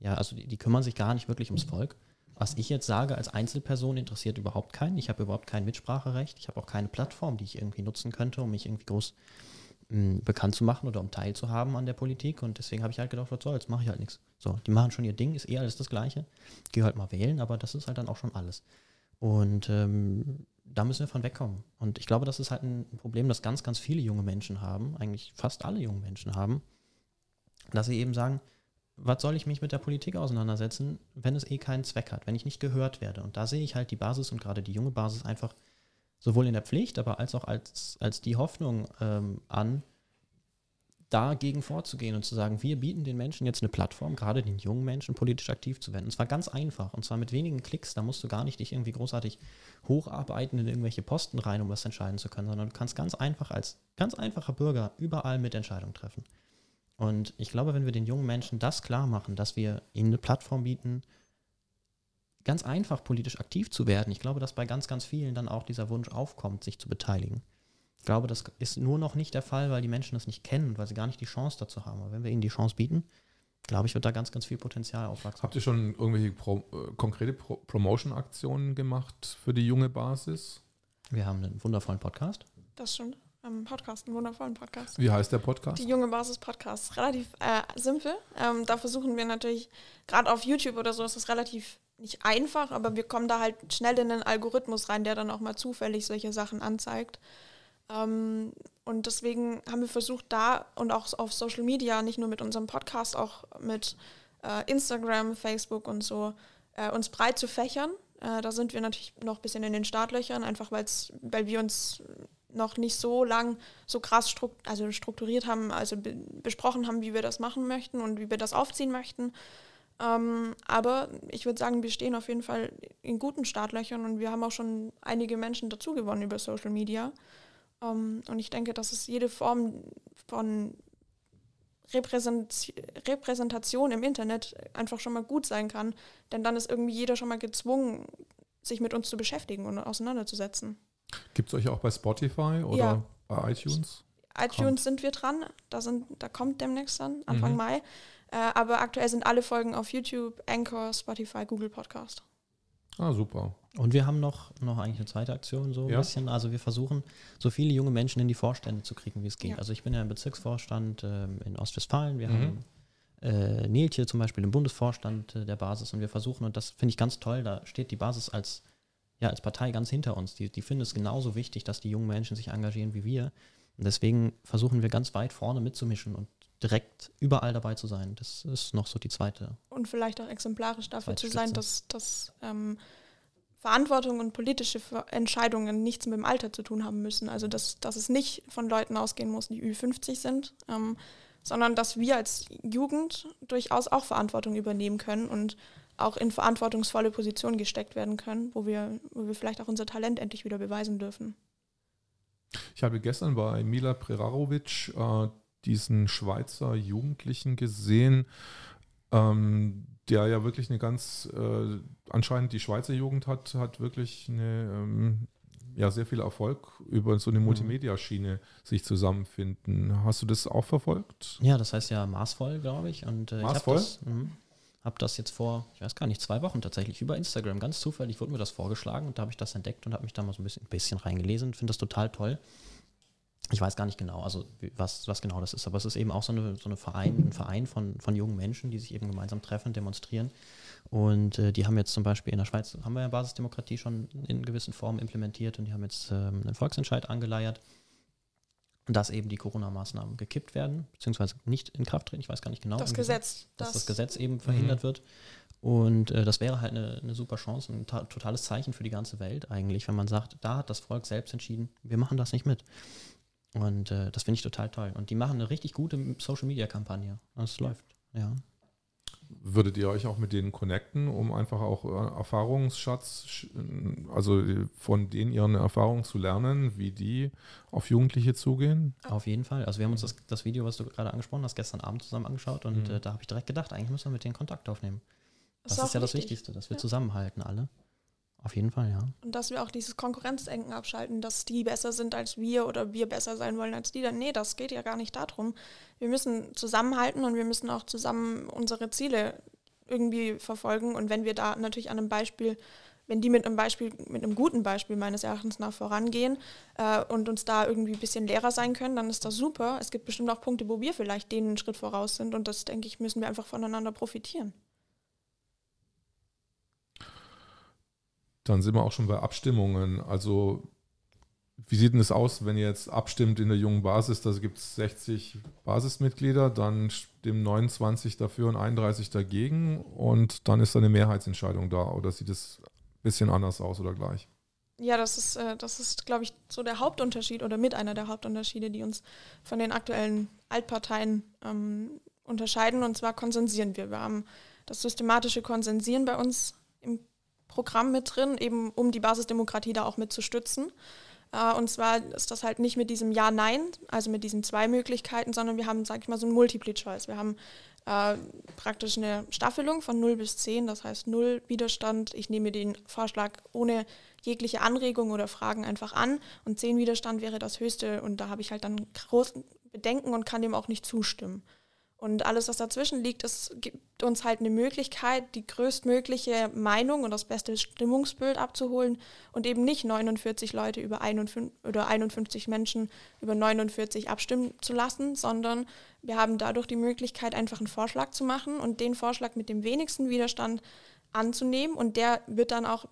S2: ja, also die, die kümmern sich gar nicht wirklich ums Volk. Was ich jetzt sage als Einzelperson interessiert überhaupt keinen. Ich habe überhaupt kein Mitspracherecht. Ich habe auch keine Plattform, die ich irgendwie nutzen könnte, um mich irgendwie groß mh, bekannt zu machen oder um teilzuhaben an der Politik. Und deswegen habe ich halt gedacht, was soll's, mache ich halt nichts. So, die machen schon ihr Ding, ist eh alles das Gleiche. Gehe halt mal wählen, aber das ist halt dann auch schon alles. Und ähm, da müssen wir von wegkommen. Und ich glaube, das ist halt ein Problem, das ganz, ganz viele junge Menschen haben, eigentlich fast alle jungen Menschen haben, dass sie eben sagen, was soll ich mich mit der Politik auseinandersetzen, wenn es eh keinen Zweck hat, wenn ich nicht gehört werde. Und da sehe ich halt die Basis und gerade die junge Basis einfach sowohl in der Pflicht, aber als auch als, als die Hoffnung ähm, an, dagegen vorzugehen und zu sagen, wir bieten den Menschen jetzt eine Plattform, gerade den jungen Menschen, politisch aktiv zu werden. Und zwar ganz einfach. Und zwar mit wenigen Klicks. Da musst du gar nicht dich irgendwie großartig hocharbeiten in irgendwelche Posten rein, um was entscheiden zu können, sondern du kannst ganz einfach als ganz einfacher Bürger überall mit Entscheidungen treffen. Und ich glaube, wenn wir den jungen Menschen das klar machen, dass wir ihnen eine Plattform bieten, ganz einfach politisch aktiv zu werden, ich glaube, dass bei ganz, ganz vielen dann auch dieser Wunsch aufkommt, sich zu beteiligen. Ich glaube, das ist nur noch nicht der Fall, weil die Menschen das nicht kennen und weil sie gar nicht die Chance dazu haben. Aber wenn wir ihnen die Chance bieten, glaube ich, wird da ganz, ganz viel Potenzial aufwachsen.
S1: Habt ihr schon irgendwelche Pro, äh, konkrete Pro Promotion-Aktionen gemacht für die junge Basis?
S2: Wir haben einen wundervollen Podcast.
S3: Das schon ähm, Podcast, einen wundervollen Podcast.
S1: Wie heißt der Podcast?
S3: Die junge Basis Podcast. Relativ äh, simpel. Ähm, da versuchen wir natürlich, gerade auf YouTube oder so ist es relativ nicht einfach, aber wir kommen da halt schnell in den Algorithmus rein, der dann auch mal zufällig solche Sachen anzeigt. Ähm, und deswegen haben wir versucht, da und auch auf Social Media, nicht nur mit unserem Podcast, auch mit äh, Instagram, Facebook und so, äh, uns breit zu fächern. Äh, da sind wir natürlich noch ein bisschen in den Startlöchern, einfach weil wir uns noch nicht so lang so krass strukt also strukturiert haben, also be besprochen haben, wie wir das machen möchten und wie wir das aufziehen möchten. Ähm, aber ich würde sagen, wir stehen auf jeden Fall in guten Startlöchern und wir haben auch schon einige Menschen dazu gewonnen über Social Media. Ähm, und ich denke, dass es jede Form von Repräsent Repräsentation im Internet einfach schon mal gut sein kann, denn dann ist irgendwie jeder schon mal gezwungen, sich mit uns zu beschäftigen und auseinanderzusetzen.
S1: Gibt es euch auch bei Spotify oder ja. bei iTunes?
S3: iTunes kommt. sind wir dran, da, sind, da kommt demnächst dann, Anfang mhm. Mai. Äh, aber aktuell sind alle Folgen auf YouTube, Anchor, Spotify, Google Podcast.
S1: Ah, super.
S2: Und wir haben noch, noch eigentlich eine zweite Aktion, so ein ja. bisschen. Also wir versuchen, so viele junge Menschen in die Vorstände zu kriegen, wie es geht. Ja. Also ich bin ja im Bezirksvorstand äh, in Ostwestfalen. Wir mhm. haben äh, Niltje zum Beispiel im Bundesvorstand äh, der Basis und wir versuchen, und das finde ich ganz toll, da steht die Basis als ja, als Partei ganz hinter uns. Die, die finden es genauso wichtig, dass die jungen Menschen sich engagieren wie wir. Und deswegen versuchen wir ganz weit vorne mitzumischen und direkt überall dabei zu sein. Das ist noch so die zweite.
S3: Und vielleicht auch exemplarisch dafür zu sein, dass, dass ähm, Verantwortung und politische Entscheidungen nichts mit dem Alter zu tun haben müssen. Also dass, dass es nicht von Leuten ausgehen muss, die Ü50 sind, ähm, sondern dass wir als Jugend durchaus auch Verantwortung übernehmen können und auch in verantwortungsvolle Positionen gesteckt werden können, wo wir, wo wir vielleicht auch unser Talent endlich wieder beweisen dürfen.
S1: Ich habe gestern bei Mila Prerarovic äh, diesen Schweizer Jugendlichen gesehen, ähm, der ja wirklich eine ganz, äh, anscheinend die Schweizer Jugend hat, hat wirklich eine, ähm, ja, sehr viel Erfolg über so eine mhm. Multimedia-Schiene sich zusammenfinden. Hast du das auch verfolgt?
S2: Ja, das heißt ja maßvoll, glaube ich. Und, äh,
S1: maßvoll?
S2: Ich das, habe das jetzt vor, ich weiß gar nicht, zwei Wochen tatsächlich über Instagram, ganz zufällig wurde mir das vorgeschlagen und da habe ich das entdeckt und habe mich da mal so ein bisschen, ein bisschen reingelesen, finde das total toll. Ich weiß gar nicht genau, also was, was genau das ist, aber es ist eben auch so, eine, so eine Verein, ein Verein von, von jungen Menschen, die sich eben gemeinsam treffen, demonstrieren. Und äh, die haben jetzt zum Beispiel in der Schweiz, haben wir ja Basisdemokratie schon in gewissen Formen implementiert und die haben jetzt ähm, einen Volksentscheid angeleiert dass eben die Corona-Maßnahmen gekippt werden, beziehungsweise nicht in Kraft treten. Ich weiß gar nicht genau.
S3: Das Gesetz.
S2: Dass das, das Gesetz eben verhindert mhm. wird. Und äh, das wäre halt eine, eine super Chance, ein totales Zeichen für die ganze Welt eigentlich, wenn man sagt, da hat das Volk selbst entschieden, wir machen das nicht mit. Und äh, das finde ich total toll. Und die machen eine richtig gute Social-Media-Kampagne. Das läuft, ja.
S1: Würdet ihr euch auch mit denen connecten, um einfach auch äh, Erfahrungsschatz, also von denen ihren Erfahrungen zu lernen, wie die auf Jugendliche zugehen?
S2: Auf jeden Fall. Also wir haben uns das, das Video, was du gerade angesprochen hast, gestern Abend zusammen angeschaut und mhm. äh, da habe ich direkt gedacht, eigentlich müssen wir mit denen Kontakt aufnehmen. Das, das ist ja wichtig. das Wichtigste, dass wir ja. zusammenhalten alle. Auf jeden Fall, ja.
S3: Und dass wir auch dieses Konkurrenzdenken abschalten, dass die besser sind als wir oder wir besser sein wollen als die. Dann, nee, das geht ja gar nicht darum. Wir müssen zusammenhalten und wir müssen auch zusammen unsere Ziele irgendwie verfolgen. Und wenn wir da natürlich an einem Beispiel, wenn die mit einem Beispiel, mit einem guten Beispiel meines Erachtens nach vorangehen äh, und uns da irgendwie ein bisschen Lehrer sein können, dann ist das super. Es gibt bestimmt auch Punkte, wo wir vielleicht denen einen Schritt voraus sind und das, denke ich, müssen wir einfach voneinander profitieren.
S1: Dann sind wir auch schon bei Abstimmungen. Also wie sieht denn es aus, wenn ihr jetzt abstimmt in der jungen Basis? Da gibt es 60 Basismitglieder, dann stimmen 29 dafür und 31 dagegen und dann ist eine Mehrheitsentscheidung da. Oder sieht es ein bisschen anders aus oder gleich?
S3: Ja, das ist, äh, das ist, glaube ich, so der Hauptunterschied oder mit einer der Hauptunterschiede, die uns von den aktuellen Altparteien ähm, unterscheiden. Und zwar konsensieren wir. Wir haben das systematische Konsensieren bei uns Programm mit drin, eben um die Basisdemokratie da auch mit zu stützen. Äh, und zwar ist das halt nicht mit diesem Ja-Nein, also mit diesen zwei Möglichkeiten, sondern wir haben, sag ich mal, so ein Multiple-Choice. Wir haben äh, praktisch eine Staffelung von 0 bis 10, das heißt 0 Widerstand. Ich nehme den Vorschlag ohne jegliche Anregung oder Fragen einfach an und 10 Widerstand wäre das höchste und da habe ich halt dann große Bedenken und kann dem auch nicht zustimmen. Und alles, was dazwischen liegt, das gibt uns halt eine Möglichkeit, die größtmögliche Meinung und das beste Stimmungsbild abzuholen und eben nicht 49 Leute über 51, oder 51 Menschen über 49 abstimmen zu lassen, sondern wir haben dadurch die Möglichkeit, einfach einen Vorschlag zu machen und den Vorschlag mit dem wenigsten Widerstand anzunehmen. Und der wird dann auch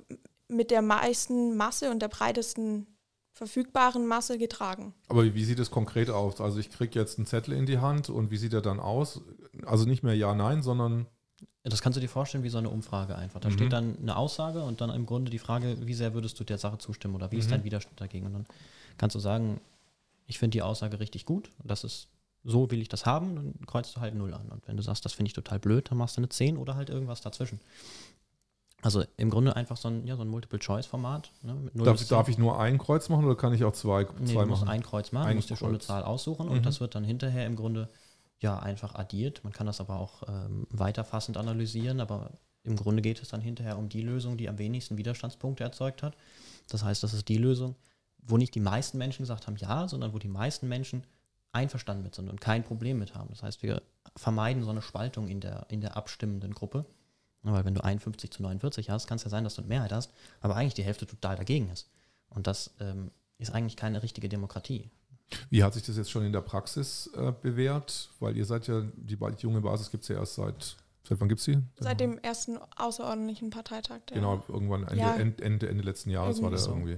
S3: mit der meisten Masse und der breitesten verfügbaren Masse getragen.
S1: Aber wie sieht es konkret aus? Also ich kriege jetzt einen Zettel in die Hand und wie sieht er dann aus? Also nicht mehr Ja, Nein, sondern...
S2: Das kannst du dir vorstellen wie so eine Umfrage einfach. Da mhm. steht dann eine Aussage und dann im Grunde die Frage, wie sehr würdest du der Sache zustimmen oder wie mhm. ist dein Widerstand dagegen? Und dann kannst du sagen, ich finde die Aussage richtig gut, das ist so will ich das haben, dann kreuzt du halt null an. Und wenn du sagst, das finde ich total blöd, dann machst du eine 10 oder halt irgendwas dazwischen. Also im Grunde einfach so ein, ja, so ein Multiple-Choice-Format. Ne,
S1: darf, darf, ich nur ein Kreuz machen oder kann ich auch zwei,
S2: nee,
S1: zwei
S2: du musst ein Kreuz machen, ein musst dir schon eine Zahl aussuchen mhm. und das wird dann hinterher im Grunde ja einfach addiert. Man kann das aber auch ähm, weiterfassend analysieren, aber im Grunde geht es dann hinterher um die Lösung, die am wenigsten Widerstandspunkte erzeugt hat. Das heißt, das ist die Lösung, wo nicht die meisten Menschen gesagt haben ja, sondern wo die meisten Menschen einverstanden mit sind und kein Problem mit haben. Das heißt, wir vermeiden so eine Spaltung in der, in der abstimmenden Gruppe. Weil wenn du 51 zu 49 hast, kann es ja sein, dass du eine Mehrheit hast, aber eigentlich die Hälfte total dagegen ist. Und das ähm, ist eigentlich keine richtige Demokratie.
S1: Wie hat sich das jetzt schon in der Praxis äh, bewährt? Weil ihr seid ja, die, die junge Basis gibt es ja erst seit, seit wann gibt es sie?
S3: Seit dem ersten außerordentlichen Parteitag.
S1: genau, irgendwann Ende, ja. Ende, Ende, Ende, letzten Jahres irgendwie war der so. irgendwie.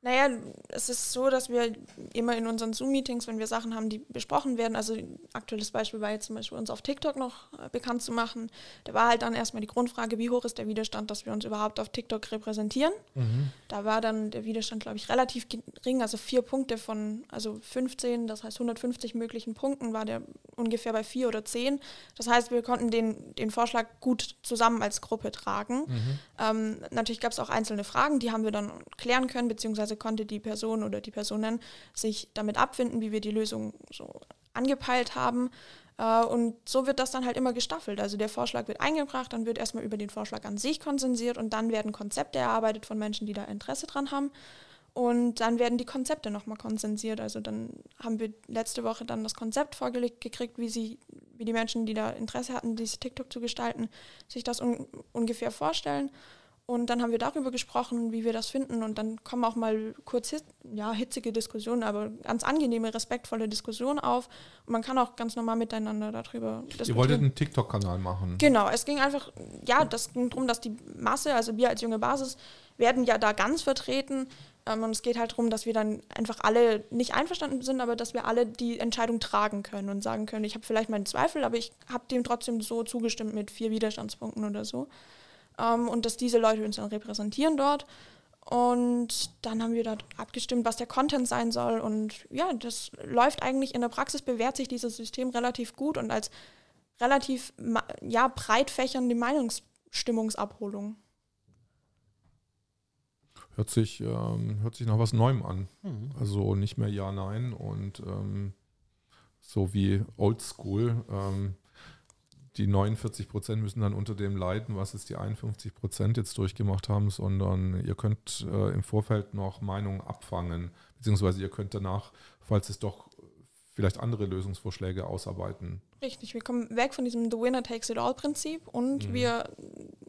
S3: Naja, es ist so, dass wir immer in unseren Zoom-Meetings, wenn wir Sachen haben, die besprochen werden, also aktuelles Beispiel war jetzt zum Beispiel uns auf TikTok noch äh, bekannt zu machen, da war halt dann erstmal die Grundfrage, wie hoch ist der Widerstand, dass wir uns überhaupt auf TikTok repräsentieren. Mhm. Da war dann der Widerstand, glaube ich, relativ gering, also vier Punkte von, also 15, das heißt 150 möglichen Punkten, war der ungefähr bei vier oder zehn. Das heißt, wir konnten den, den Vorschlag gut zusammen als Gruppe tragen. Mhm. Ähm, natürlich gab es auch einzelne Fragen, die haben wir dann klären können, beziehungsweise beziehungsweise konnte die Person oder die Personen sich damit abfinden, wie wir die Lösung so angepeilt haben. Äh, und so wird das dann halt immer gestaffelt. Also der Vorschlag wird eingebracht, dann wird erstmal über den Vorschlag an sich konsensiert und dann werden Konzepte erarbeitet von Menschen, die da Interesse dran haben. Und dann werden die Konzepte nochmal konsensiert. Also dann haben wir letzte Woche dann das Konzept vorgelegt gekriegt, wie, sie, wie die Menschen, die da Interesse hatten, dieses TikTok zu gestalten, sich das un ungefähr vorstellen. Und dann haben wir darüber gesprochen, wie wir das finden. Und dann kommen auch mal kurz ja, hitzige Diskussionen, aber ganz angenehme, respektvolle Diskussionen auf. Und man kann auch ganz normal miteinander darüber
S1: diskutieren. Ihr wolltet einen TikTok-Kanal machen.
S3: Genau, es ging einfach, ja, das ging darum, dass die Masse, also wir als junge Basis, werden ja da ganz vertreten. Ähm, und es geht halt darum, dass wir dann einfach alle nicht einverstanden sind, aber dass wir alle die Entscheidung tragen können und sagen können, ich habe vielleicht meinen Zweifel, aber ich habe dem trotzdem so zugestimmt mit vier Widerstandspunkten oder so ähm, und dass diese Leute uns dann repräsentieren dort. Und dann haben wir dort abgestimmt, was der Content sein soll. Und ja, das läuft eigentlich in der Praxis, bewährt sich dieses System relativ gut und als relativ ja, breit fächernde Meinungsstimmungsabholung.
S1: Hört sich, ähm, hört sich nach was Neuem an. Mhm. Also nicht mehr Ja, Nein und ähm, so wie Oldschool. Ähm, die 49 Prozent müssen dann unter dem leiden, was es die 51 Prozent jetzt durchgemacht haben, sondern ihr könnt äh, im Vorfeld noch Meinungen abfangen, beziehungsweise ihr könnt danach, falls es doch vielleicht andere Lösungsvorschläge ausarbeiten.
S3: Richtig, wir kommen weg von diesem The Winner Takes It All Prinzip und mhm. wir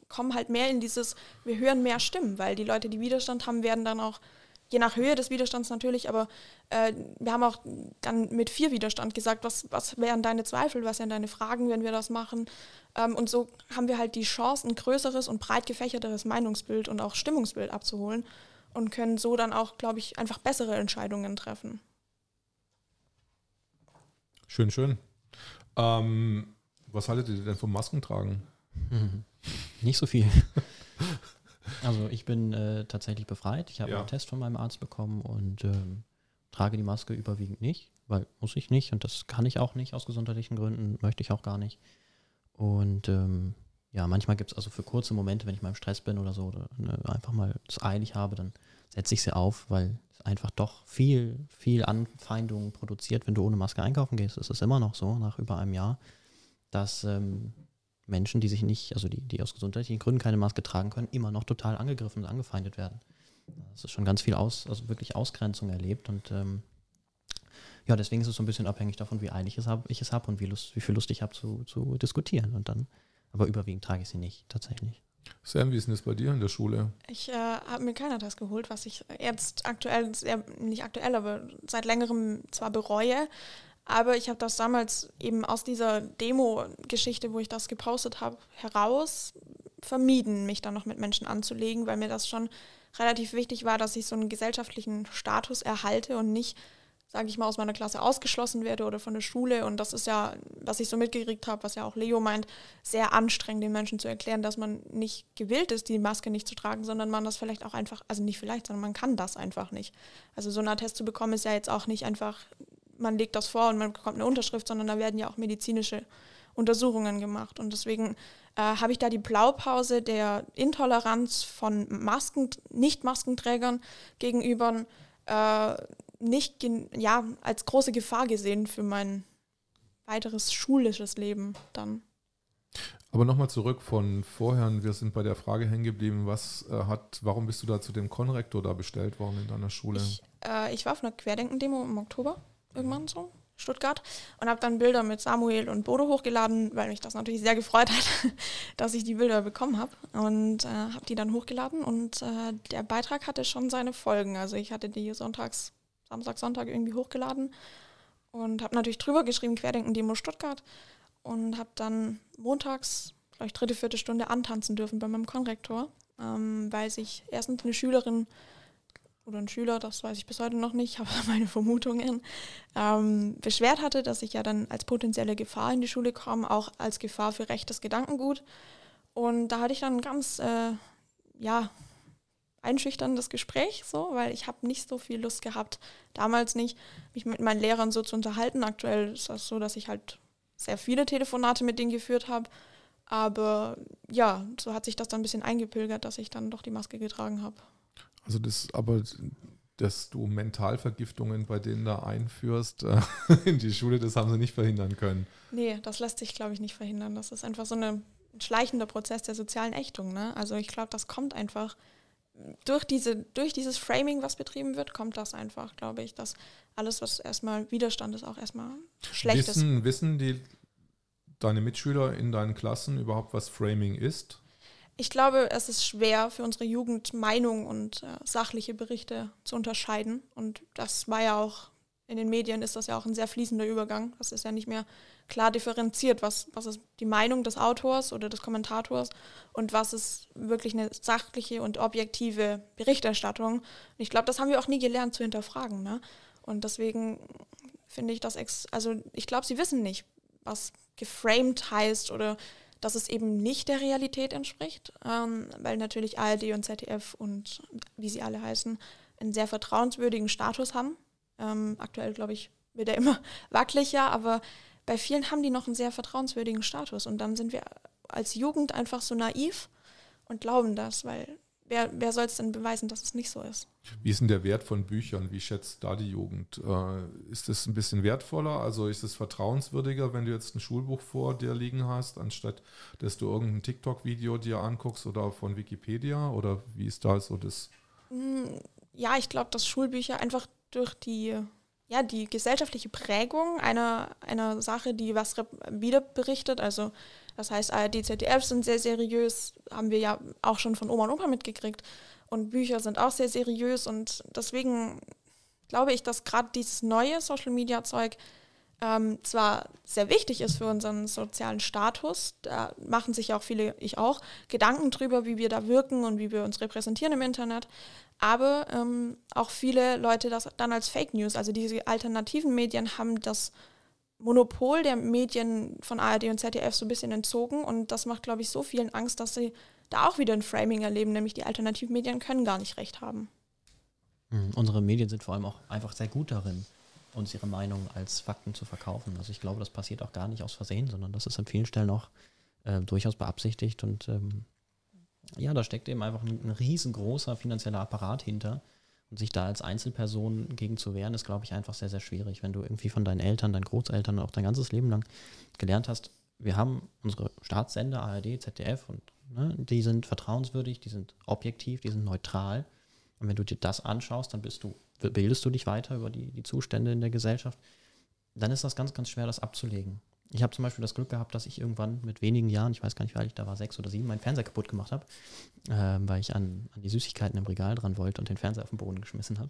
S3: kommen halt mehr in dieses, wir hören mehr Stimmen, weil die Leute, die Widerstand haben, werden dann auch je nach Höhe des Widerstands natürlich, aber äh, wir haben auch dann mit vier Widerstand gesagt, was, was wären deine Zweifel, was wären deine Fragen, wenn wir das machen. Ähm, und so haben wir halt die Chance, ein größeres und breit gefächerteres Meinungsbild und auch Stimmungsbild abzuholen und können so dann auch, glaube ich, einfach bessere Entscheidungen treffen.
S1: Schön, schön. Ähm, was haltet ihr denn vom Maskentragen?
S2: Mhm. Nicht so viel. Also ich bin äh, tatsächlich befreit. Ich habe ja. einen Test von meinem Arzt bekommen und ähm, trage die Maske überwiegend nicht, weil muss ich nicht und das kann ich auch nicht aus gesundheitlichen Gründen, möchte ich auch gar nicht. Und ähm, ja, manchmal gibt es also für kurze Momente, wenn ich mal im Stress bin oder so, oder ne, einfach mal es eilig habe, dann setze ich sie auf, weil es einfach doch viel, viel Anfeindungen produziert, wenn du ohne Maske einkaufen gehst. Es ist immer noch so, nach über einem Jahr, dass ähm, Menschen, die sich nicht, also die, die aus gesundheitlichen Gründen keine Maske tragen können, immer noch total angegriffen und angefeindet werden. Das ist schon ganz viel aus, also wirklich Ausgrenzung erlebt und ähm, ja, deswegen ist es so ein bisschen abhängig davon, wie eilig ich es habe und wie, Lust, wie viel Lust ich habe zu, zu diskutieren. Und dann, aber überwiegend trage ich sie nicht, tatsächlich.
S1: Sam, wie ist denn das bei dir in der Schule?
S3: Ich äh, habe mir keiner das geholt, was ich jetzt aktuell, sehr, nicht aktuell, aber seit längerem zwar bereue, aber ich habe das damals eben aus dieser Demo-Geschichte, wo ich das gepostet habe, heraus vermieden, mich dann noch mit Menschen anzulegen, weil mir das schon relativ wichtig war, dass ich so einen gesellschaftlichen Status erhalte und nicht, sage ich mal, aus meiner Klasse ausgeschlossen werde oder von der Schule. Und das ist ja, was ich so mitgekriegt habe, was ja auch Leo meint, sehr anstrengend, den Menschen zu erklären, dass man nicht gewillt ist, die Maske nicht zu tragen, sondern man das vielleicht auch einfach, also nicht vielleicht, sondern man kann das einfach nicht. Also so einen Attest zu bekommen, ist ja jetzt auch nicht einfach man legt das vor und man bekommt eine Unterschrift, sondern da werden ja auch medizinische Untersuchungen gemacht. Und deswegen äh, habe ich da die Blaupause der Intoleranz von Masken, Nicht-Maskenträgern gegenüber äh, nicht ja, als große Gefahr gesehen für mein weiteres schulisches Leben dann.
S1: Aber nochmal zurück von vorher, wir sind bei der Frage hängen geblieben, was äh, hat, warum bist du da zu dem Konrektor da bestellt worden in deiner Schule?
S3: Ich, äh, ich war auf einer Querdenken-Demo im Oktober irgendwann so, Stuttgart, und habe dann Bilder mit Samuel und Bodo hochgeladen, weil mich das natürlich sehr gefreut hat, dass ich die Bilder bekommen habe. Und äh, habe die dann hochgeladen und äh, der Beitrag hatte schon seine Folgen. Also ich hatte die sonntags, Samstag, Sonntag irgendwie hochgeladen und habe natürlich drüber geschrieben, Querdenken Demo Stuttgart und habe dann montags, glaube ich, dritte, vierte Stunde antanzen dürfen bei meinem Konrektor, ähm, weil sich erstens eine Schülerin oder ein Schüler, das weiß ich bis heute noch nicht, habe meine Vermutungen, ähm, beschwert hatte, dass ich ja dann als potenzielle Gefahr in die Schule komme, auch als Gefahr für rechtes Gedankengut. Und da hatte ich dann ein ganz, äh, ja, einschüchterndes Gespräch, so, weil ich habe nicht so viel Lust gehabt, damals nicht, mich mit meinen Lehrern so zu unterhalten. Aktuell ist das so, dass ich halt sehr viele Telefonate mit denen geführt habe. Aber ja, so hat sich das dann ein bisschen eingepilgert, dass ich dann doch die Maske getragen habe.
S1: Also das, aber dass du Mentalvergiftungen bei denen da einführst äh, in die Schule, das haben sie nicht verhindern können.
S3: Nee, das lässt sich, glaube ich, nicht verhindern. Das ist einfach so eine, ein schleichender Prozess der sozialen Ächtung. Ne? Also ich glaube, das kommt einfach durch, diese, durch dieses Framing, was betrieben wird, kommt das einfach, glaube ich, dass alles, was erstmal Widerstand ist, auch erstmal schlecht
S1: wissen,
S3: ist.
S1: Wissen die deine Mitschüler in deinen Klassen überhaupt, was Framing ist?
S3: Ich glaube, es ist schwer für unsere Jugend Meinung und äh, sachliche Berichte zu unterscheiden. Und das war ja auch in den Medien ist das ja auch ein sehr fließender Übergang. Das ist ja nicht mehr klar differenziert, was, was ist die Meinung des Autors oder des Kommentators und was ist wirklich eine sachliche und objektive Berichterstattung. Und ich glaube, das haben wir auch nie gelernt zu hinterfragen. Ne? Und deswegen finde ich das, ex also ich glaube, sie wissen nicht, was geframed heißt oder dass es eben nicht der Realität entspricht, ähm, weil natürlich ARD und ZDF und wie sie alle heißen, einen sehr vertrauenswürdigen Status haben ähm, aktuell, glaube ich, wird er immer wackeliger, aber bei vielen haben die noch einen sehr vertrauenswürdigen Status. Und dann sind wir als Jugend einfach so naiv und glauben das, weil wer, wer soll es denn beweisen, dass es nicht so ist?
S1: Wie ist denn der Wert von Büchern? Wie schätzt da die Jugend? Äh, ist es ein bisschen wertvoller? Also ist es vertrauenswürdiger, wenn du jetzt ein Schulbuch vor dir liegen hast, anstatt dass du irgendein TikTok-Video dir anguckst oder von Wikipedia? Oder wie ist da so das?
S3: Hm, ja, ich glaube, dass Schulbücher einfach durch die, ja, die gesellschaftliche Prägung einer, einer Sache, die was wieder berichtet. Also das heißt, ARD, ZDF sind sehr seriös, haben wir ja auch schon von Oma und Opa mitgekriegt. Und Bücher sind auch sehr seriös und deswegen glaube ich, dass gerade dieses neue Social-Media-Zeug ähm, zwar sehr wichtig ist für unseren sozialen Status, da machen sich auch viele, ich auch, Gedanken drüber, wie wir da wirken und wie wir uns repräsentieren im Internet, aber ähm, auch viele Leute das dann als Fake News, also diese alternativen Medien haben das Monopol der Medien von ARD und ZDF so ein bisschen entzogen und das macht, glaube ich, so vielen Angst, dass sie da auch wieder ein Framing erleben, nämlich die alternativen Medien können gar nicht recht haben.
S2: Mhm. Unsere Medien sind vor allem auch einfach sehr gut darin, uns ihre Meinung als Fakten zu verkaufen. Also ich glaube, das passiert auch gar nicht aus Versehen, sondern das ist an vielen Stellen auch äh, durchaus beabsichtigt und ähm, ja, da steckt eben einfach ein, ein riesengroßer finanzieller Apparat hinter. Und sich da als Einzelperson gegen zu wehren, ist, glaube ich, einfach sehr, sehr schwierig. Wenn du irgendwie von deinen Eltern, deinen Großeltern auch dein ganzes Leben lang gelernt hast, wir haben unsere Staatssender, ARD, ZDF, und ne, die sind vertrauenswürdig, die sind objektiv, die sind neutral. Und wenn du dir das anschaust, dann bist du, bildest du dich weiter über die, die Zustände in der Gesellschaft. Dann ist das ganz, ganz schwer, das abzulegen. Ich habe zum Beispiel das Glück gehabt, dass ich irgendwann mit wenigen Jahren, ich weiß gar nicht, wie alt ich da war, sechs oder sieben, meinen Fernseher kaputt gemacht habe, äh, weil ich an, an die Süßigkeiten im Regal dran wollte und den Fernseher auf den Boden geschmissen habe.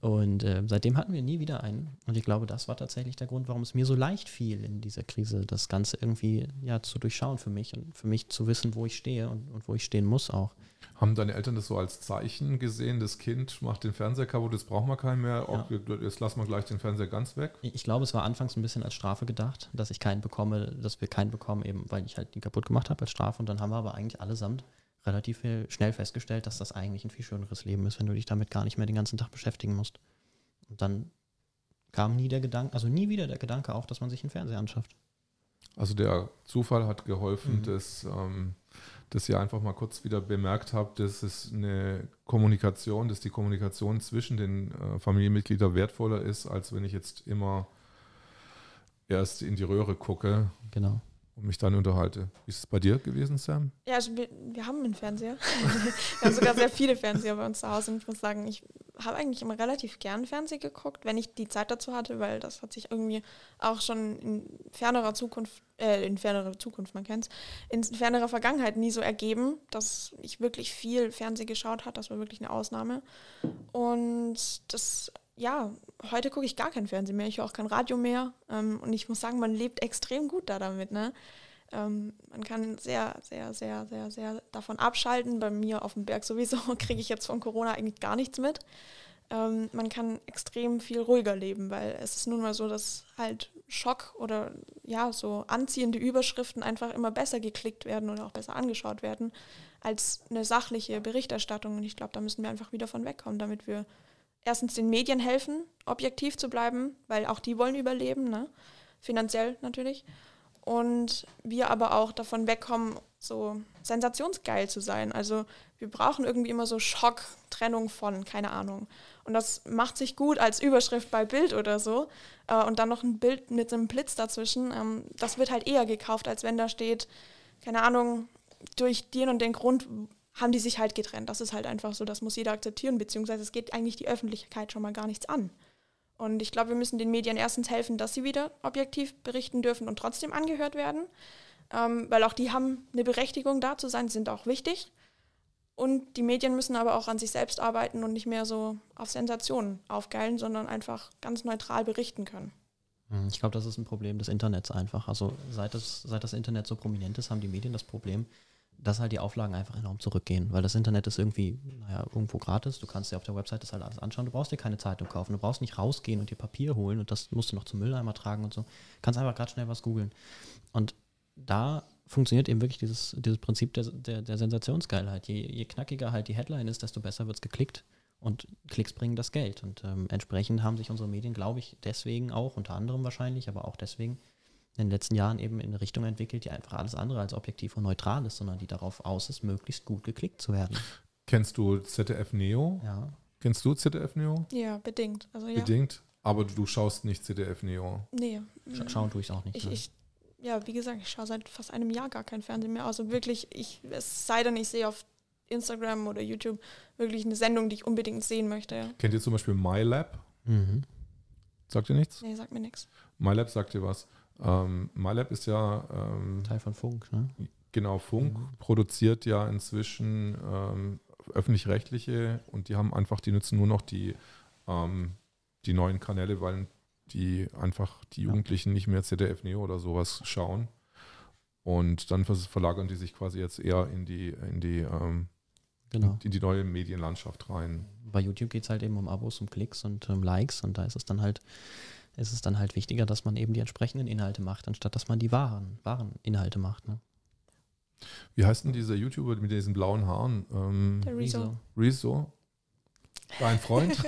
S2: Und äh, seitdem hatten wir nie wieder einen. Und ich glaube, das war tatsächlich der Grund, warum es mir so leicht fiel, in dieser Krise das Ganze irgendwie ja, zu durchschauen für mich und für mich zu wissen, wo ich stehe und, und wo ich stehen muss auch.
S1: Haben deine Eltern das so als Zeichen gesehen, das Kind macht den Fernseher kaputt, jetzt brauchen wir keinen mehr, ja. jetzt lassen wir gleich den Fernseher ganz weg?
S2: Ich glaube, es war anfangs ein bisschen als Strafe gedacht, dass ich keinen bekomme, dass wir keinen bekommen, eben weil ich halt den kaputt gemacht habe als Strafe. Und dann haben wir aber eigentlich allesamt relativ schnell festgestellt, dass das eigentlich ein viel schöneres Leben ist, wenn du dich damit gar nicht mehr den ganzen Tag beschäftigen musst. Und dann kam nie der Gedanke, also nie wieder der Gedanke auf, dass man sich einen Fernseher anschafft.
S1: Also der Zufall hat geholfen, mhm. dass ähm, dass ihr einfach mal kurz wieder bemerkt habt, dass es eine Kommunikation, dass die Kommunikation zwischen den äh, Familienmitgliedern wertvoller ist, als wenn ich jetzt immer erst in die Röhre gucke.
S2: Genau
S1: und mich dann unterhalte. Wie ist es bei dir gewesen, Sam?
S3: Ja, also wir, wir haben einen Fernseher. wir haben sogar sehr viele Fernseher bei uns zu Hause und ich muss sagen, ich habe eigentlich immer relativ gern Fernsehen geguckt, wenn ich die Zeit dazu hatte, weil das hat sich irgendwie auch schon in fernerer Zukunft, äh, in fernerer Zukunft, man kennt es, in fernerer Vergangenheit nie so ergeben, dass ich wirklich viel Fernsehen geschaut habe. Das war wirklich eine Ausnahme. Und das ja, heute gucke ich gar kein Fernsehen mehr, ich höre auch kein Radio mehr. Ähm, und ich muss sagen, man lebt extrem gut da damit. Ne? Ähm, man kann sehr, sehr, sehr, sehr, sehr davon abschalten. Bei mir auf dem Berg sowieso kriege ich jetzt von Corona eigentlich gar nichts mit. Ähm, man kann extrem viel ruhiger leben, weil es ist nun mal so, dass halt Schock oder ja, so anziehende Überschriften einfach immer besser geklickt werden oder auch besser angeschaut werden als eine sachliche Berichterstattung. Und ich glaube, da müssen wir einfach wieder von wegkommen, damit wir erstens den Medien helfen, objektiv zu bleiben, weil auch die wollen überleben, ne? finanziell natürlich. Und wir aber auch davon wegkommen, so sensationsgeil zu sein. Also wir brauchen irgendwie immer so Schock-Trennung von, keine Ahnung. Und das macht sich gut als Überschrift bei Bild oder so. Äh, und dann noch ein Bild mit einem Blitz dazwischen. Ähm, das wird halt eher gekauft, als wenn da steht, keine Ahnung, durch den und den Grund haben die sich halt getrennt. Das ist halt einfach so, das muss jeder akzeptieren, beziehungsweise es geht eigentlich die Öffentlichkeit schon mal gar nichts an. Und ich glaube, wir müssen den Medien erstens helfen, dass sie wieder objektiv berichten dürfen und trotzdem angehört werden, ähm, weil auch die haben eine Berechtigung da zu sein, sind auch wichtig. Und die Medien müssen aber auch an sich selbst arbeiten und nicht mehr so auf Sensationen aufgeilen, sondern einfach ganz neutral berichten können.
S2: Hm, ich glaube, das ist ein Problem des Internets einfach. Also seit das, seit das Internet so prominent ist, haben die Medien das Problem, dass halt die Auflagen einfach enorm zurückgehen, weil das Internet ist irgendwie, naja, irgendwo gratis. Du kannst dir auf der Website das halt alles anschauen. Du brauchst dir keine Zeitung kaufen. Du brauchst nicht rausgehen und dir Papier holen und das musst du noch zum Mülleimer tragen und so. Du kannst einfach gerade schnell was googeln. Und da funktioniert eben wirklich dieses, dieses Prinzip der, der, der Sensationsgeilheit. Je, je knackiger halt die Headline ist, desto besser wird es geklickt. Und Klicks bringen das Geld. Und ähm, entsprechend haben sich unsere Medien, glaube ich, deswegen auch, unter anderem wahrscheinlich, aber auch deswegen in den letzten Jahren eben in eine Richtung entwickelt, die einfach alles andere als objektiv und neutral ist, sondern die darauf aus ist, möglichst gut geklickt zu werden.
S1: Kennst du ZDF Neo?
S2: Ja.
S1: Kennst du ZDF Neo?
S3: Ja, bedingt. Also, ja.
S1: Bedingt. Aber du schaust nicht ZDF Neo.
S3: Nee.
S2: Sch schauen tue ich auch nicht.
S3: Ich,
S2: ne?
S3: ich, ja, wie gesagt, ich schaue seit fast einem Jahr gar kein Fernsehen mehr. Also wirklich, ich, es sei denn, ich sehe auf Instagram oder YouTube wirklich eine Sendung, die ich unbedingt sehen möchte. Ja.
S1: Kennt ihr zum Beispiel MyLab?
S2: mhm.
S1: Sagt ihr nichts?
S3: Nee, sagt mir nichts.
S1: MyLab sagt ihr was. Ähm, MyLab ist ja ähm,
S2: Teil von Funk, ne?
S1: genau Funk,
S2: Mhm.
S1: produziert ja inzwischen ähm, öffentlich-rechtliche und die haben einfach, die nutzen nur noch die, ähm, die neuen Kanäle, weil die einfach die
S2: Ja.
S1: Jugendlichen nicht mehr ZDF Neo oder sowas schauen. Und dann verlagern die sich quasi jetzt eher in die, in die, ähm,
S2: Genau.
S1: in die neue Medienlandschaft rein.
S2: Bei YouTube geht es halt eben um Abos, um Klicks und um Likes und da ist es dann halt, ist es dann halt wichtiger, dass man eben die entsprechenden Inhalte macht, anstatt dass man die wahren, wahren Inhalte macht. Ne?
S1: Wie heißt denn dieser YouTuber mit diesen blauen Haaren? Ähm,
S3: Der Rezo.
S1: Rezo? Dein Freund?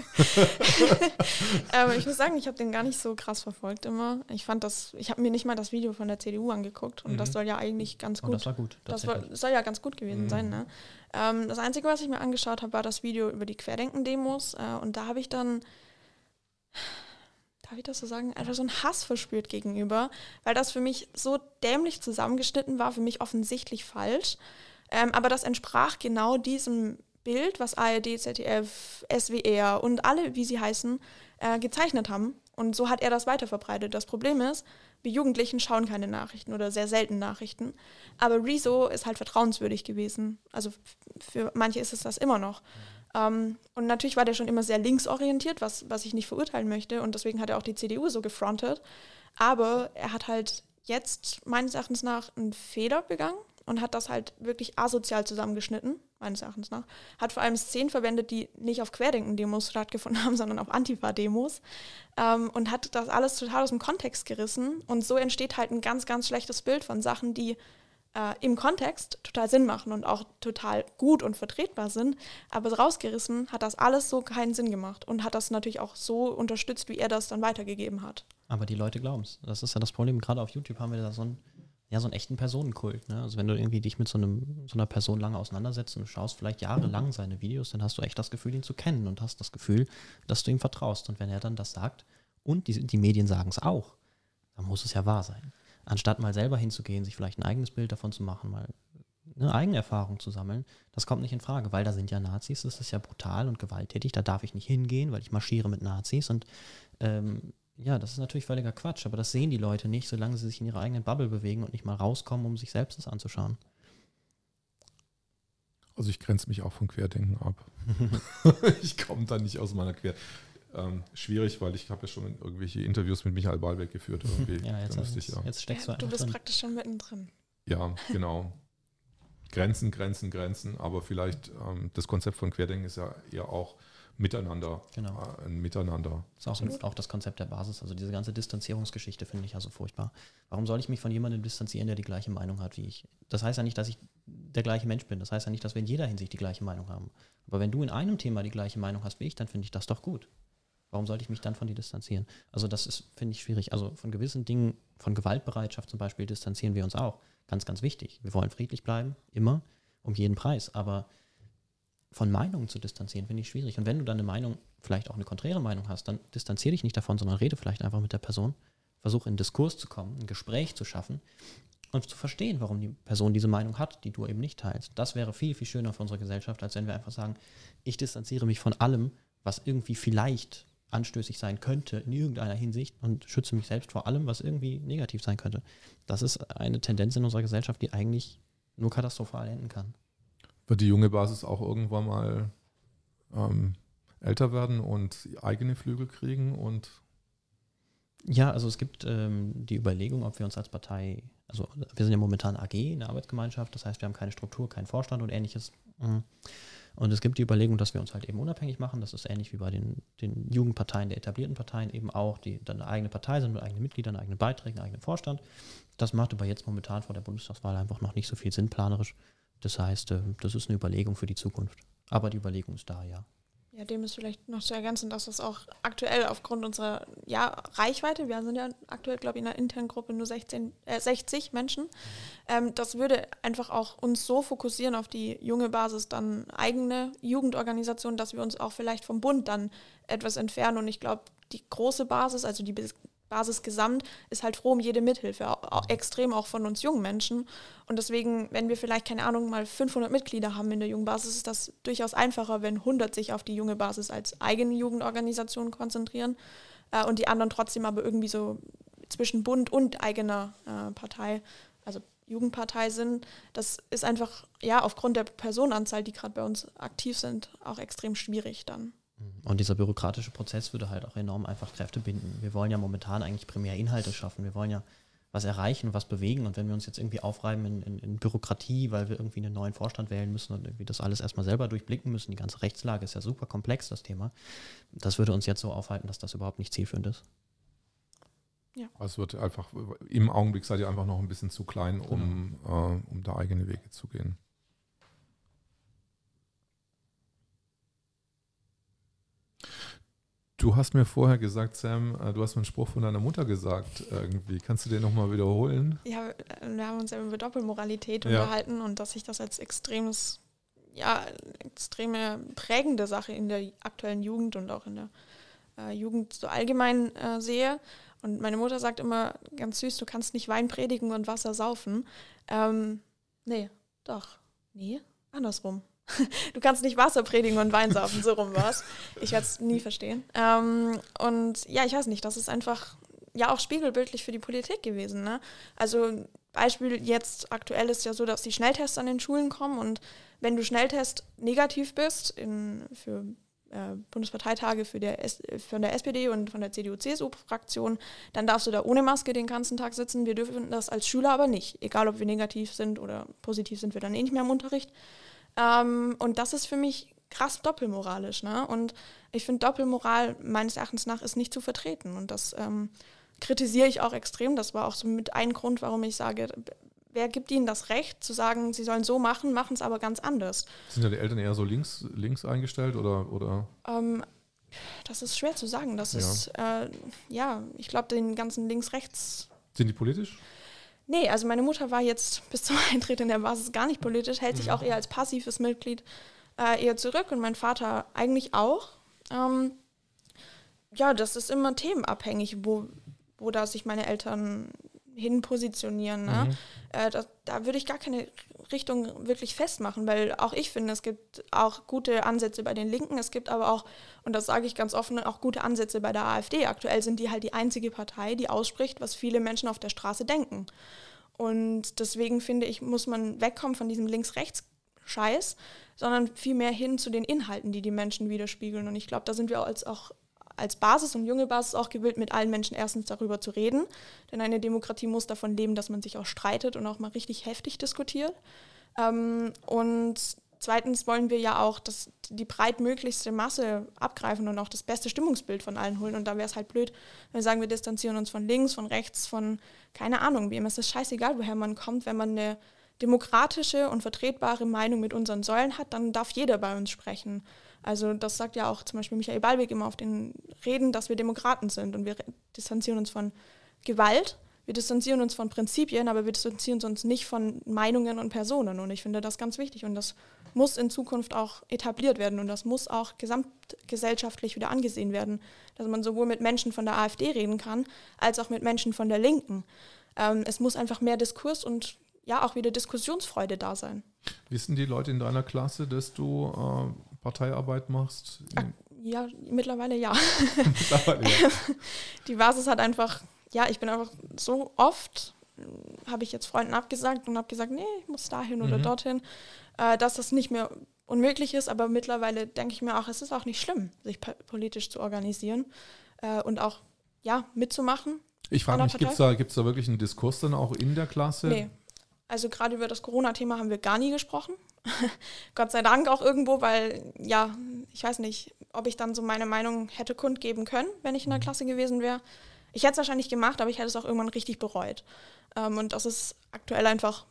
S3: Aber ich muss sagen, ich habe den gar nicht so krass verfolgt immer. Ich fand das, ich habe mir nicht mal das Video von der CDU angeguckt und
S1: Mhm.
S3: das soll ja eigentlich ganz
S2: Und
S3: gut
S2: das war gut.
S3: Das war, soll ja ganz gut gewesen
S1: Mhm.
S3: sein. Ne? Ähm, das Einzige, was ich mir angeschaut habe, war das Video über die Querdenken-Demos. Äh, und da habe ich dann, darf ich das so sagen, einfach so einen Hass verspürt gegenüber, weil das für mich so dämlich zusammengeschnitten war, für mich offensichtlich falsch. Ähm, aber das entsprach genau diesem Bild, was ARD, ZDF, SWR und alle, wie sie heißen, äh, gezeichnet haben. Und so hat er das weiterverbreitet. Das Problem ist, wir Jugendlichen schauen keine Nachrichten oder sehr selten Nachrichten. Aber Rezo ist halt vertrauenswürdig gewesen. Also für manche ist es das immer noch. Ähm, und natürlich war der schon immer sehr linksorientiert, was, was ich nicht verurteilen möchte. Und deswegen hat er auch die CDU so gefrontet. Aber er hat halt jetzt meines Erachtens nach einen Fehler begangen und hat das halt wirklich asozial zusammengeschnitten, meines Erachtens nach. Hat vor allem Szenen verwendet, die nicht auf Querdenken-Demos stattgefunden haben, sondern auf Antifa-Demos. Ähm, und hat das alles total aus dem Kontext gerissen. Und so entsteht halt ein ganz, ganz schlechtes Bild von Sachen, die äh, im Kontext total Sinn machen und auch total gut und vertretbar sind. Aber rausgerissen hat das alles so keinen Sinn gemacht und hat das natürlich auch so unterstützt, wie er das dann weitergegeben hat.
S2: Aber die Leute glauben es. Das ist ja das Problem. Gerade auf YouTube haben wir da so einen, ja, so einen echten Personenkult. Ne? Also wenn du irgendwie dich mit so, einem, so einer Person lange auseinandersetzt und du schaust vielleicht jahrelang seine Videos, dann hast du echt das Gefühl, ihn zu kennen und hast das Gefühl, dass du ihm vertraust. Und wenn er dann das sagt und die, die Medien sagen es auch, dann muss es ja wahr sein. Anstatt mal selber hinzugehen, sich vielleicht ein eigenes Bild davon zu machen, mal eine eigene Erfahrung zu sammeln, das kommt nicht in Frage, weil da sind ja Nazis, das ist ja brutal und gewalttätig, da darf ich nicht hingehen, weil ich marschiere mit Nazis und ähm, ja, das ist natürlich völliger Quatsch, aber das sehen die Leute nicht, solange sie sich in ihrer eigenen Bubble bewegen und nicht mal rauskommen, um sich selbst das anzuschauen.
S1: Also ich grenze mich auch von Querdenken ab. ich komme da nicht aus meiner Quer. Ähm, schwierig, weil ich habe ja schon irgendwelche Interviews mit Michael Ballweg geführt. Irgendwie.
S2: Ja, jetzt,
S1: müsste ich ja.
S2: jetzt steckst
S3: Ja,
S2: du
S3: du bist
S2: drin.
S3: praktisch schon mittendrin.
S1: Ja, genau. Grenzen, Grenzen, Grenzen. Aber vielleicht ähm, das Konzept von Querdenken ist ja eher auch Miteinander.
S2: Genau.
S1: Äh, ein Miteinander.
S2: Das ist auch,
S3: Absolut.
S2: auch das Konzept der Basis. Also diese ganze Distanzierungsgeschichte finde ich also furchtbar. Warum soll ich mich von jemandem distanzieren, der die gleiche Meinung hat wie ich? Das heißt ja nicht, dass ich der gleiche Mensch bin. Das heißt ja nicht, dass wir in jeder Hinsicht die gleiche Meinung haben. Aber wenn du in einem Thema die gleiche Meinung hast wie ich, dann finde ich das doch gut. Warum sollte ich mich dann von dir distanzieren? Also das ist, finde ich, schwierig. Also von gewissen Dingen, von Gewaltbereitschaft zum Beispiel, distanzieren wir uns auch. Ganz, ganz wichtig. Wir wollen friedlich bleiben, immer, um jeden Preis. Aber von Meinungen zu distanzieren, finde ich schwierig. Und wenn du dann eine Meinung, vielleicht auch eine konträre Meinung hast, dann distanziere dich nicht davon, sondern rede vielleicht einfach mit der Person. Versuche in Diskurs zu kommen, ein Gespräch zu schaffen und zu verstehen, warum die Person diese Meinung hat, die du eben nicht teilst. Das wäre viel, viel schöner für unsere Gesellschaft, als wenn wir einfach sagen, ich distanziere mich von allem, was irgendwie vielleicht anstößig sein könnte in irgendeiner Hinsicht und schütze mich selbst vor allem, was irgendwie negativ sein könnte. Das ist eine Tendenz in unserer Gesellschaft, die eigentlich nur katastrophal enden kann.
S1: Wird die junge Basis auch irgendwann mal ähm, älter werden und eigene Flügel kriegen und
S2: ja, also es gibt ähm, die Überlegung, ob wir uns als Partei, also wir sind ja momentan AG in der Arbeitsgemeinschaft, das heißt, wir haben keine Struktur, keinen Vorstand und ähnliches. Mhm. Und es gibt die Überlegung, dass wir uns halt eben unabhängig machen. Das ist ähnlich wie bei den, den Jugendparteien der etablierten Parteien eben auch, die dann eine eigene Partei sind mit eigenen Mitgliedern, eigenen Beiträgen, eigenen Vorstand. Das macht aber jetzt momentan vor der Bundestagswahl einfach noch nicht so viel Sinn planerisch. Das heißt, äh, das ist eine Überlegung für die Zukunft. Aber die Überlegung ist da, ja.
S3: Ja, dem ist vielleicht noch zu ergänzen, dass das auch aktuell aufgrund unserer ja, Reichweite, wir sind ja aktuell, glaube ich, in einer internen Gruppe nur 16, äh, 60 Menschen, ähm, das würde einfach auch uns so fokussieren auf die junge Basis, dann eigene Jugendorganisationen, dass wir uns auch vielleicht vom Bund dann etwas entfernen. Und ich glaube, die große Basis, also die Basis gesamt ist halt froh um jede Mithilfe, auch, extrem auch von uns jungen Menschen. Und deswegen, wenn wir vielleicht, keine Ahnung, mal 500 Mitglieder haben in der jungen Basis, ist das durchaus einfacher, wenn 100 sich auf die junge Basis als eigene Jugendorganisation konzentrieren äh, und die anderen trotzdem aber irgendwie so zwischen Bund und eigener äh, Partei, also Jugendpartei sind. Das ist einfach, ja, aufgrund der Personenanzahl, die gerade bei uns aktiv sind, auch extrem schwierig dann.
S2: Und dieser bürokratische Prozess würde halt auch enorm einfach Kräfte binden. Wir wollen ja momentan eigentlich primär Inhalte schaffen. Wir wollen ja was erreichen, was bewegen. Und wenn wir uns jetzt irgendwie aufreiben in, in, in, Bürokratie, weil wir irgendwie einen neuen Vorstand wählen müssen und irgendwie das alles erstmal selber durchblicken müssen, die ganze Rechtslage ist ja super komplex, das Thema, das würde uns jetzt so aufhalten, dass das überhaupt nicht zielführend ist.
S1: Ja. Also es wird einfach, im Augenblick seid ihr einfach noch ein bisschen zu klein, um, genau. äh, um da eigene Wege zu gehen. Du hast mir vorher gesagt, Sam, äh, du hast mir einen Spruch von deiner Mutter gesagt irgendwie. Kannst du den nochmal wiederholen?
S3: Ja, wir haben uns ja über Doppelmoralität ja. unterhalten und dass ich das als extremes, ja, extreme prägende Sache in der aktuellen Jugend und auch in der äh, Jugend so allgemein äh, sehe. Und meine Mutter sagt immer ganz süß, du kannst nicht Wein predigen und Wasser saufen. Ähm, nee, doch. Nee, andersrum. du kannst nicht Wasser predigen und Wein saufen, so rum war es. Ich werde es nie verstehen. Ähm, und ja, ich weiß nicht, das ist einfach ja auch spiegelbildlich für die Politik gewesen. Ne? Also Beispiel jetzt aktuell ist ja so, dass die Schnelltests an den Schulen kommen und wenn du Schnelltest negativ bist in, für äh, Bundesparteitage für der S von der SPD und von der CDU-CSU-Fraktion, dann darfst du da ohne Maske den ganzen Tag sitzen. Wir dürfen das als Schüler aber nicht. Egal, ob wir negativ sind oder positiv sind wir dann eh nicht mehr im Unterricht. Ähm, und das ist für mich krass doppelmoralisch. Ne? Und ich finde, Doppelmoral meines Erachtens nach ist nicht zu vertreten. Und das ähm, kritisiere ich auch extrem. Das war auch so mit ein Grund, warum ich sage, wer gibt ihnen das Recht zu sagen, sie sollen so machen, machen es aber ganz anders.
S1: Sind ja die Eltern eher so links, links eingestellt oder? oder?
S3: Ähm, das ist schwer zu sagen. Das ja. ist, äh, ja, ich glaube, den ganzen Links-Rechts.
S1: Sind die politisch?
S3: Nee, also meine Mutter war jetzt bis zum Eintritt in der Basis gar nicht politisch, hält sich mhm. auch eher als passives Mitglied äh, eher zurück und mein Vater eigentlich auch. Ähm, ja, das ist immer themenabhängig, wo, wo da sich meine Eltern hin positionieren. Ne? Mhm. Äh, da, da würde ich gar keine Richtung wirklich festmachen, weil auch ich finde, es gibt auch gute Ansätze bei den Linken, es gibt aber auch, und das sage ich ganz offen, auch gute Ansätze bei der AfD. Aktuell sind die halt die einzige Partei, die ausspricht, was viele Menschen auf der Straße denken. Und deswegen finde ich, muss man wegkommen von diesem Links-Rechts-Scheiß, sondern vielmehr hin zu den Inhalten, die die Menschen widerspiegeln. Und ich glaube, da sind wir als auch als Basis und junge Basis auch gewillt, mit allen Menschen erstens darüber zu reden. Denn eine Demokratie muss davon leben, dass man sich auch streitet und auch mal richtig heftig diskutiert. Ähm, und zweitens wollen wir ja auch dass die breitmöglichste Masse abgreifen und auch das beste Stimmungsbild von allen holen. Und da wäre es halt blöd, wenn wir sagen, wir distanzieren uns von links, von rechts, von keine Ahnung wem. Es ist scheißegal, woher man kommt. Wenn man eine demokratische und vertretbare Meinung mit unseren Säulen hat, dann darf jeder bei uns sprechen. Also das sagt ja auch zum Beispiel Michael Ballweg immer auf den Reden, dass wir Demokraten sind und wir distanzieren uns von Gewalt, wir distanzieren uns von Prinzipien, aber wir distanzieren uns nicht von Meinungen und Personen. Und ich finde das ganz wichtig und das muss in Zukunft auch etabliert werden und das muss auch gesamtgesellschaftlich wieder angesehen werden, dass man sowohl mit Menschen von der AfD reden kann, als auch mit Menschen von der Linken. Ähm, es muss einfach mehr Diskurs und ja auch wieder Diskussionsfreude da sein.
S1: Wissen die Leute in deiner Klasse, dass du äh, Parteiarbeit machst?
S3: Ja, mittlerweile ja. mittlerweile, ja. Die Basis hat einfach, ja, ich bin einfach so oft, habe ich jetzt Freunden abgesagt und habe gesagt, nee, ich muss dahin mhm. oder dorthin, äh, dass das nicht mehr unmöglich ist, aber mittlerweile denke ich mir auch, es ist auch nicht schlimm, sich politisch zu organisieren äh, und auch, ja, mitzumachen.
S1: Ich frage mich, gibt es da, gibt's da wirklich einen Diskurs dann auch in der Klasse?
S3: Nee. Also gerade über das Corona-Thema haben wir gar nie gesprochen. Gott sei Dank auch irgendwo, weil, ja, ich weiß nicht, ob ich dann so meine Meinung hätte kundgeben können, wenn ich in der mhm. Klasse gewesen wäre. Ich hätte es wahrscheinlich gemacht, aber ich hätte es auch irgendwann richtig bereut. Ähm, und das ist aktuell einfach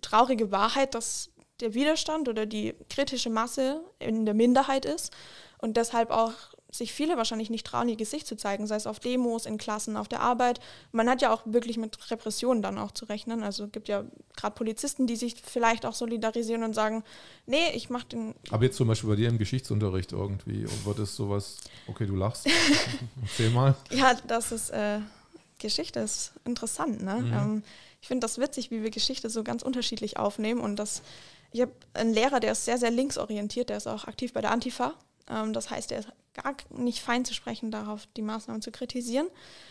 S3: traurige Wahrheit, dass der Widerstand oder die kritische Masse in der Minderheit ist und deshalb auch sich viele wahrscheinlich nicht trauen, ihr Gesicht zu zeigen, sei es auf Demos, in Klassen, auf der Arbeit. Man hat ja auch wirklich mit Repressionen dann auch zu rechnen. Also es gibt ja gerade Polizisten, die sich vielleicht auch solidarisieren und sagen, nee, ich mach den.
S1: Aber jetzt zum Beispiel bei dir im Geschichtsunterricht irgendwie, wird es sowas, okay, du lachst, erzähl mal.
S3: Ja, das ist, äh, Geschichte ist interessant, ne? Mhm. Ähm, ich finde das witzig, wie wir Geschichte so ganz unterschiedlich aufnehmen und das ich habe einen Lehrer, der ist sehr, sehr linksorientiert, der ist auch aktiv bei der Antifa. Ähm, das heißt, er ist gar nicht fein zu sprechen, darauf die Maßnahmen zu kritisieren.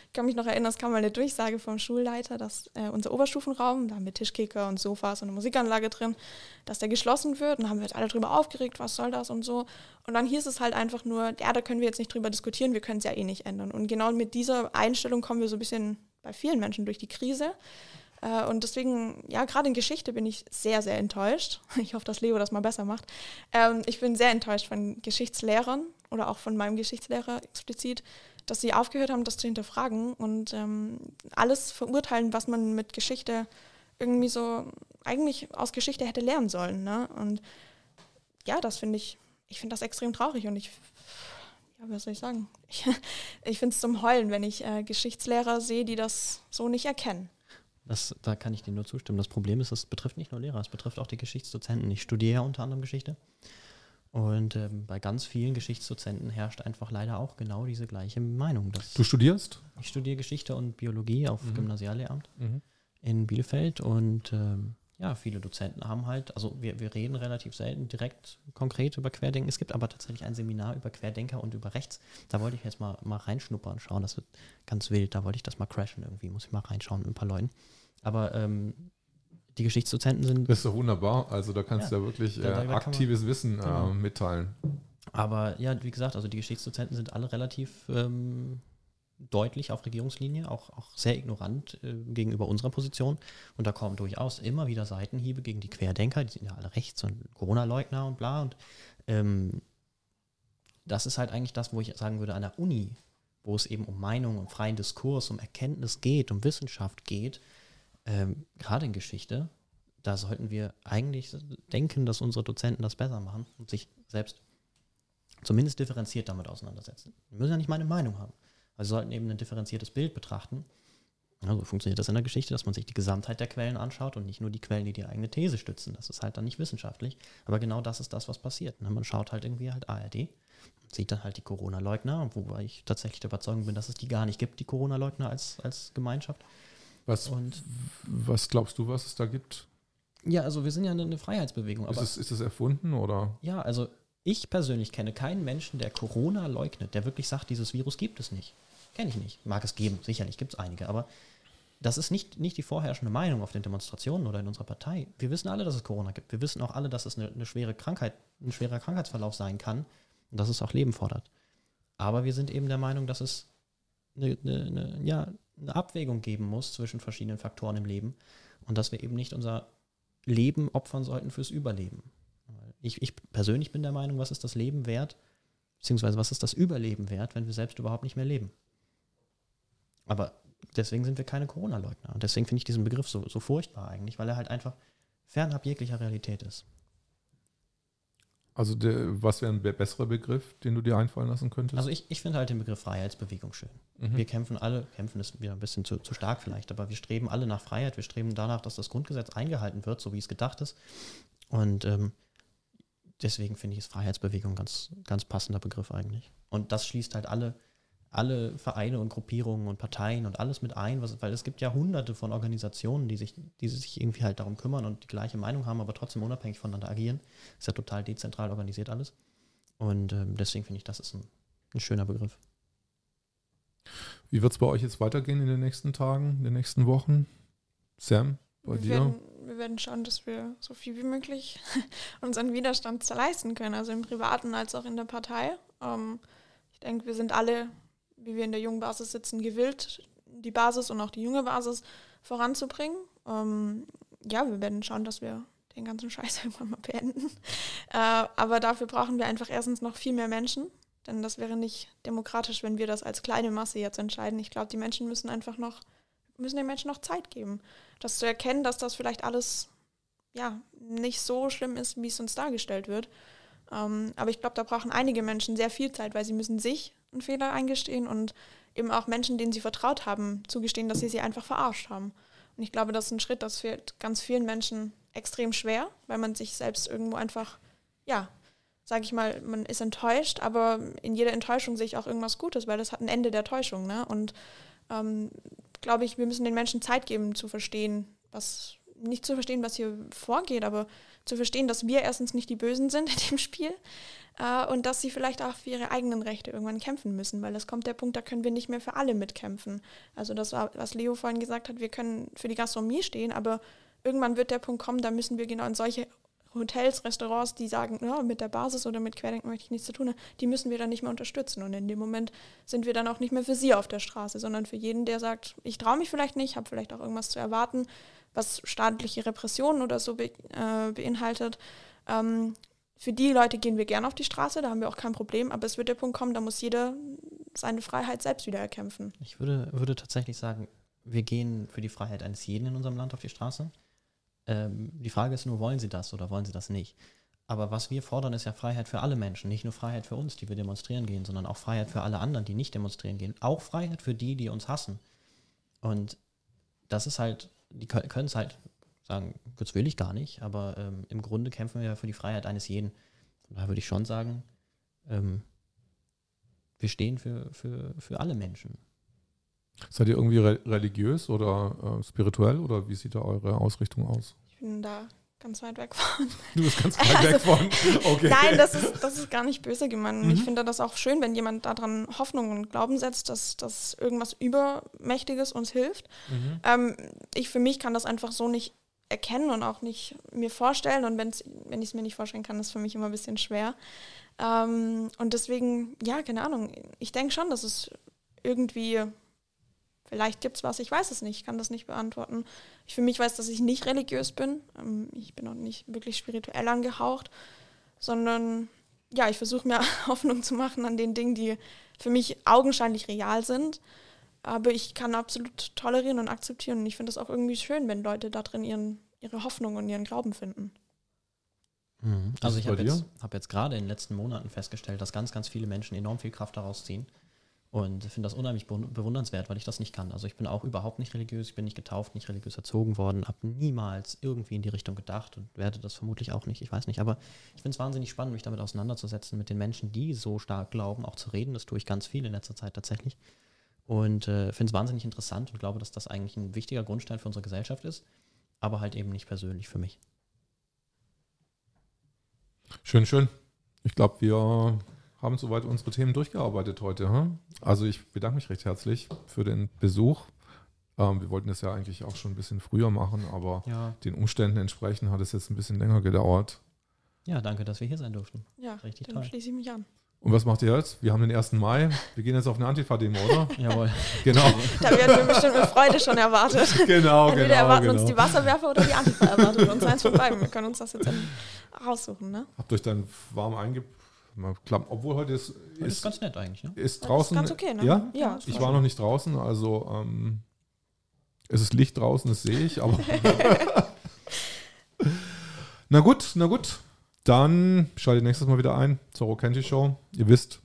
S3: Ich kann mich noch erinnern, es kam mal eine Durchsage vom Schulleiter, dass äh, unser Oberstufenraum, da mit Tischkicker und Sofas und eine Musikanlage drin, dass der geschlossen wird. Und haben wir jetzt alle drüber aufgeregt, was soll das und so. Und dann hieß es halt einfach nur, ja, da können wir jetzt nicht drüber diskutieren, wir können es ja eh nicht ändern. Und genau mit dieser Einstellung kommen wir so ein bisschen bei vielen Menschen durch die Krise. Äh, und deswegen, ja, gerade in Geschichte bin ich sehr, sehr enttäuscht. Ich hoffe, dass Leo das mal besser macht. Ähm, ich bin sehr enttäuscht von Geschichtslehrern oder auch von meinem Geschichtslehrer explizit, dass sie aufgehört haben, das zu hinterfragen und ähm, alles verurteilen, was man mit Geschichte irgendwie so eigentlich aus Geschichte hätte lernen sollen. Ne? Und ja, das finde ich, ich finde das extrem traurig und ich, ja, was soll ich sagen? Ich, ich finde es zum Heulen, wenn ich äh, Geschichtslehrer sehe, die das so nicht erkennen.
S2: Das, da kann ich dir nur zustimmen. Das Problem ist, es betrifft nicht nur Lehrer, es betrifft auch die Geschichtsdozenten. Ich studiere ja unter anderem Geschichte. Und ähm, bei ganz vielen Geschichtsdozenten herrscht einfach leider auch genau diese gleiche Meinung.
S1: du studierst?
S2: Ich studiere Geschichte und Biologie auf mhm. Gymnasiallehramt mhm. in Bielefeld. Und ähm, ja, viele Dozenten haben halt, also wir, wir reden relativ selten direkt konkret über Querdenken. Es gibt aber tatsächlich ein Seminar über Querdenker und über Rechts. Da wollte ich jetzt mal, mal reinschnuppern, schauen. Das wird ganz wild. Da wollte ich das mal crashen irgendwie. Muss ich mal reinschauen mit ein paar Leuten. Aber ähm, die Geschichtsdozenten sind.
S1: Das ist doch wunderbar. Also da kannst ja, du ja wirklich da aktives man, Wissen äh, genau. mitteilen.
S2: Aber ja, wie gesagt, also die Geschichtsdozenten sind alle relativ ähm, deutlich auf Regierungslinie, auch, auch sehr ignorant äh, gegenüber unserer Position. Und da kommen durchaus immer wieder Seitenhiebe gegen die Querdenker, die sind ja alle rechts und Corona-Leugner und bla. Und ähm, das ist halt eigentlich das, wo ich sagen würde, an der Uni, wo es eben um Meinung, um freien Diskurs, um Erkenntnis geht, um Wissenschaft geht, ähm, gerade in Geschichte, da sollten wir eigentlich denken, dass unsere Dozenten das besser machen und sich selbst zumindest differenziert damit auseinandersetzen. Wir müssen ja nicht meine Meinung haben. Also sollten eben ein differenziertes Bild betrachten. Also funktioniert das in der Geschichte, dass man sich die Gesamtheit der Quellen anschaut und nicht nur die Quellen, die die eigene These stützen. Das ist halt dann nicht wissenschaftlich. Aber genau das ist das, was passiert. Ne? Man schaut halt irgendwie halt ARD sieht dann halt die Corona-Leugner, wobei ich tatsächlich der Überzeugung bin, dass es die gar nicht gibt, die Corona-Leugner als, als Gemeinschaft.
S1: Was, und, was glaubst du, was es da gibt?
S2: Ja, also wir sind ja eine Freiheitsbewegung.
S1: ist, es, ist es erfunden oder?
S2: Ja, also ich persönlich kenne keinen Menschen, der Corona leugnet, der wirklich sagt, dieses Virus gibt es nicht. Kenne ich nicht. Mag es geben, sicherlich gibt es einige, aber das ist nicht, nicht die vorherrschende Meinung auf den Demonstrationen oder in unserer Partei. Wir wissen alle, dass es Corona gibt. Wir wissen auch alle, dass es eine, eine schwere Krankheit, ein schwerer Krankheitsverlauf sein kann und dass es auch Leben fordert. Aber wir sind eben der Meinung, dass es eine, eine, ja, eine Abwägung geben muss zwischen verschiedenen Faktoren im Leben und dass wir eben nicht unser Leben opfern sollten fürs Überleben. Ich, ich persönlich bin der Meinung, was ist das Leben wert, beziehungsweise was ist das Überleben wert, wenn wir selbst überhaupt nicht mehr leben. Aber deswegen sind wir keine Corona-Leugner. Und deswegen finde ich diesen Begriff so, so furchtbar eigentlich, weil er halt einfach fernab jeglicher Realität ist.
S1: Also der, was wäre ein besserer Begriff, den du dir einfallen lassen könntest?
S2: Also ich, ich finde halt den Begriff Freiheitsbewegung schön. Mhm. Wir kämpfen alle, kämpfen ist wieder ein bisschen zu, zu stark vielleicht, aber wir streben alle nach Freiheit, wir streben danach, dass das Grundgesetz eingehalten wird, so wie es gedacht ist. Und ähm, deswegen finde ich es Freiheitsbewegung ganz, ganz passender Begriff eigentlich. Und das schließt halt alle alle Vereine und Gruppierungen und Parteien und alles mit ein, was, weil es gibt ja hunderte von Organisationen, die sich, die sich irgendwie halt darum kümmern und die gleiche Meinung haben, aber trotzdem unabhängig voneinander agieren. Ist ja total dezentral organisiert alles. Und ähm, deswegen finde ich, das ist ein, ein schöner Begriff.
S1: Wie wird es bei euch jetzt weitergehen in den nächsten Tagen, in den nächsten Wochen? Sam, bei
S3: wir
S1: dir?
S3: Werden, wir werden schauen, dass wir so viel wie möglich unseren Widerstand leisten können, also im Privaten als auch in der Partei. Ähm, ich denke, wir sind alle, wie wir in der jungen Basis sitzen, gewillt, die Basis und auch die junge Basis voranzubringen. Ähm, ja, wir werden schauen, dass wir den ganzen Scheiß irgendwann mal beenden. Äh, aber dafür brauchen wir einfach erstens noch viel mehr Menschen, denn das wäre nicht demokratisch, wenn wir das als kleine Masse jetzt entscheiden. Ich glaube, die Menschen müssen einfach noch, müssen den Menschen noch Zeit geben, das zu erkennen, dass das vielleicht alles ja nicht so schlimm ist, wie es uns dargestellt wird. Ähm, aber ich glaube, da brauchen einige Menschen sehr viel Zeit, weil sie müssen sich einen Fehler eingestehen und eben auch Menschen, denen sie vertraut haben, zugestehen, dass sie sie einfach verarscht haben. Und ich glaube, das ist ein Schritt, das fällt ganz vielen Menschen extrem schwer, weil man sich selbst irgendwo einfach, ja, sage ich mal, man ist enttäuscht, aber in jeder Enttäuschung sehe ich auch irgendwas Gutes, weil das hat ein Ende der Täuschung. Ne? Und ähm, glaube ich, wir müssen den Menschen Zeit geben zu verstehen, was, nicht zu verstehen, was hier vorgeht, aber zu verstehen, dass wir erstens nicht die Bösen sind in dem Spiel äh, und dass sie vielleicht auch für ihre eigenen Rechte irgendwann kämpfen müssen, weil es kommt der Punkt, da können wir nicht mehr für alle mitkämpfen. Also das war, was Leo vorhin gesagt hat, wir können für die Gastronomie stehen, aber irgendwann wird der Punkt kommen, da müssen wir genau in solche Hotels, Restaurants, die sagen, ja, mit der Basis oder mit Querdenken möchte ich nichts zu tun haben, die müssen wir dann nicht mehr unterstützen. Und in dem Moment sind wir dann auch nicht mehr für sie auf der Straße, sondern für jeden, der sagt, ich traue mich vielleicht nicht, habe vielleicht auch irgendwas zu erwarten, was staatliche Repressionen oder so be äh, beinhaltet. Ähm, für die Leute gehen wir gerne auf die Straße, da haben wir auch kein Problem, aber es wird der Punkt kommen, da muss jeder seine Freiheit selbst wieder erkämpfen.
S2: Ich würde, würde tatsächlich sagen, wir gehen für die Freiheit eines jeden in unserem Land auf die Straße. Ähm, die Frage ist nur, wollen sie das oder wollen sie das nicht? Aber was wir fordern, ist ja Freiheit für alle Menschen. Nicht nur Freiheit für uns, die wir demonstrieren gehen, sondern auch Freiheit für alle anderen, die nicht demonstrieren gehen. Auch Freiheit für die, die uns hassen. Und das ist halt, die können es halt sagen, das will ich gar nicht, aber ähm, im Grunde kämpfen wir ja für die Freiheit eines jeden. Von daher würde ich schon sagen, ähm, wir stehen für, für, für alle Menschen.
S1: Seid ihr irgendwie re religiös oder äh, spirituell oder wie sieht da eure Ausrichtung aus?
S3: Bin da ganz weit weg von.
S1: Du bist ganz weit also, weg von. Okay.
S3: Nein, das ist, das ist gar nicht böse gemeint. Mhm. Ich finde das auch schön, wenn jemand daran Hoffnung und Glauben setzt, dass, dass irgendwas Übermächtiges uns hilft. Mhm. Ähm, ich für mich kann das einfach so nicht erkennen und auch nicht mir vorstellen. Und wenn's, wenn ich es mir nicht vorstellen kann, ist es für mich immer ein bisschen schwer. Ähm, und deswegen, ja, keine Ahnung. Ich denke schon, dass es irgendwie Vielleicht gibt es was, ich weiß es nicht, ich kann das nicht beantworten. Ich für mich weiß, dass ich nicht religiös bin. Ähm, ich bin auch nicht wirklich spirituell angehaucht, sondern ja, ich versuche mir Hoffnung zu machen an den Dingen, die für mich augenscheinlich real sind. Aber ich kann absolut tolerieren und akzeptieren. Und ich finde es auch irgendwie schön, wenn Leute da drin ihren, ihre Hoffnung und ihren Glauben finden.
S2: Mhm. Also ich habe jetzt, hab jetzt gerade in den letzten Monaten festgestellt, dass ganz, ganz viele Menschen enorm viel Kraft daraus ziehen. Und finde das unheimlich bewundernswert, weil ich das nicht kann. Also ich bin auch überhaupt nicht religiös, ich bin nicht getauft, nicht religiös erzogen worden, habe niemals irgendwie in die Richtung gedacht und werde das vermutlich auch nicht, ich weiß nicht. Aber ich finde es wahnsinnig spannend, mich damit auseinanderzusetzen, mit den Menschen, die so stark glauben, auch zu reden. Das tue ich ganz viel in letzter Zeit tatsächlich. Und äh, finde es wahnsinnig interessant und glaube, dass das eigentlich ein wichtiger Grundstein für unsere Gesellschaft ist, aber halt eben nicht persönlich für mich.
S1: Schön, schön. Ich glaube, wir haben soweit unsere Themen durchgearbeitet heute. Hm? Also ich bedanke mich recht herzlich für den Besuch. Ähm, wir wollten es ja eigentlich auch schon ein bisschen früher machen, aber ja. den Umständen entsprechend hat es jetzt ein bisschen länger gedauert.
S2: Ja, danke, dass wir hier sein durften.
S3: Ja, richtig dann toll. schließe ich mich an.
S1: Und was macht ihr jetzt? Wir haben den 1. Mai. Wir gehen jetzt auf eine Antifa-Demo, oder?
S2: Jawohl.
S1: Genau.
S3: Da werden wir bestimmt mit Freude schon erwartet.
S1: Genau, Entweder genau.
S3: erwarten
S1: genau.
S3: uns die Wasserwerfer oder die Antifa erwartet uns eins von beiden. Wir können uns das jetzt raussuchen, ne?
S1: Habt euch dann warm eingebaut? Obwohl heute ist,
S2: ist, ist ganz nett eigentlich. Ne?
S1: Ist draußen.
S3: Ist ganz okay, ne?
S1: Ja,
S3: ja
S1: ich war noch nicht draußen, also ähm, es ist Licht draußen, das sehe ich, aber. na gut, na gut. Dann schaltet nächstes Mal wieder ein zur Rocanti Show. Ihr wisst,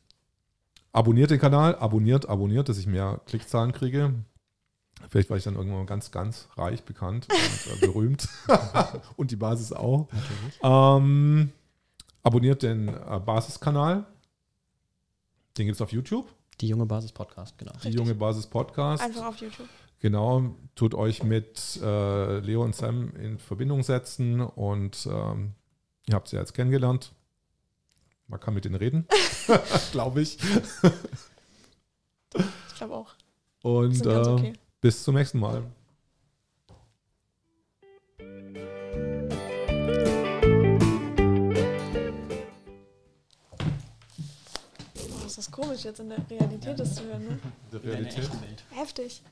S1: abonniert den Kanal, abonniert, abonniert, dass ich mehr Klickzahlen kriege. Vielleicht war ich dann irgendwann ganz, ganz reich, bekannt und äh, berühmt. und die Basis auch. Ähm, Abonniert den äh, Basiskanal. Den gibt es auf YouTube.
S2: Die junge Basis Podcast, genau.
S1: Die Richtig. junge Basis Podcast.
S3: Einfach auf YouTube.
S1: Genau, tut euch mit äh, Leo und Sam in Verbindung setzen und ähm, ihr habt sie jetzt kennengelernt. Man kann mit denen reden, glaube ich.
S3: Ich glaube auch.
S1: Und äh,
S3: okay.
S1: bis zum nächsten Mal.
S3: Komisch, jetzt in der Realität das zu hören, ne?
S1: Der Realität.
S3: Heftig.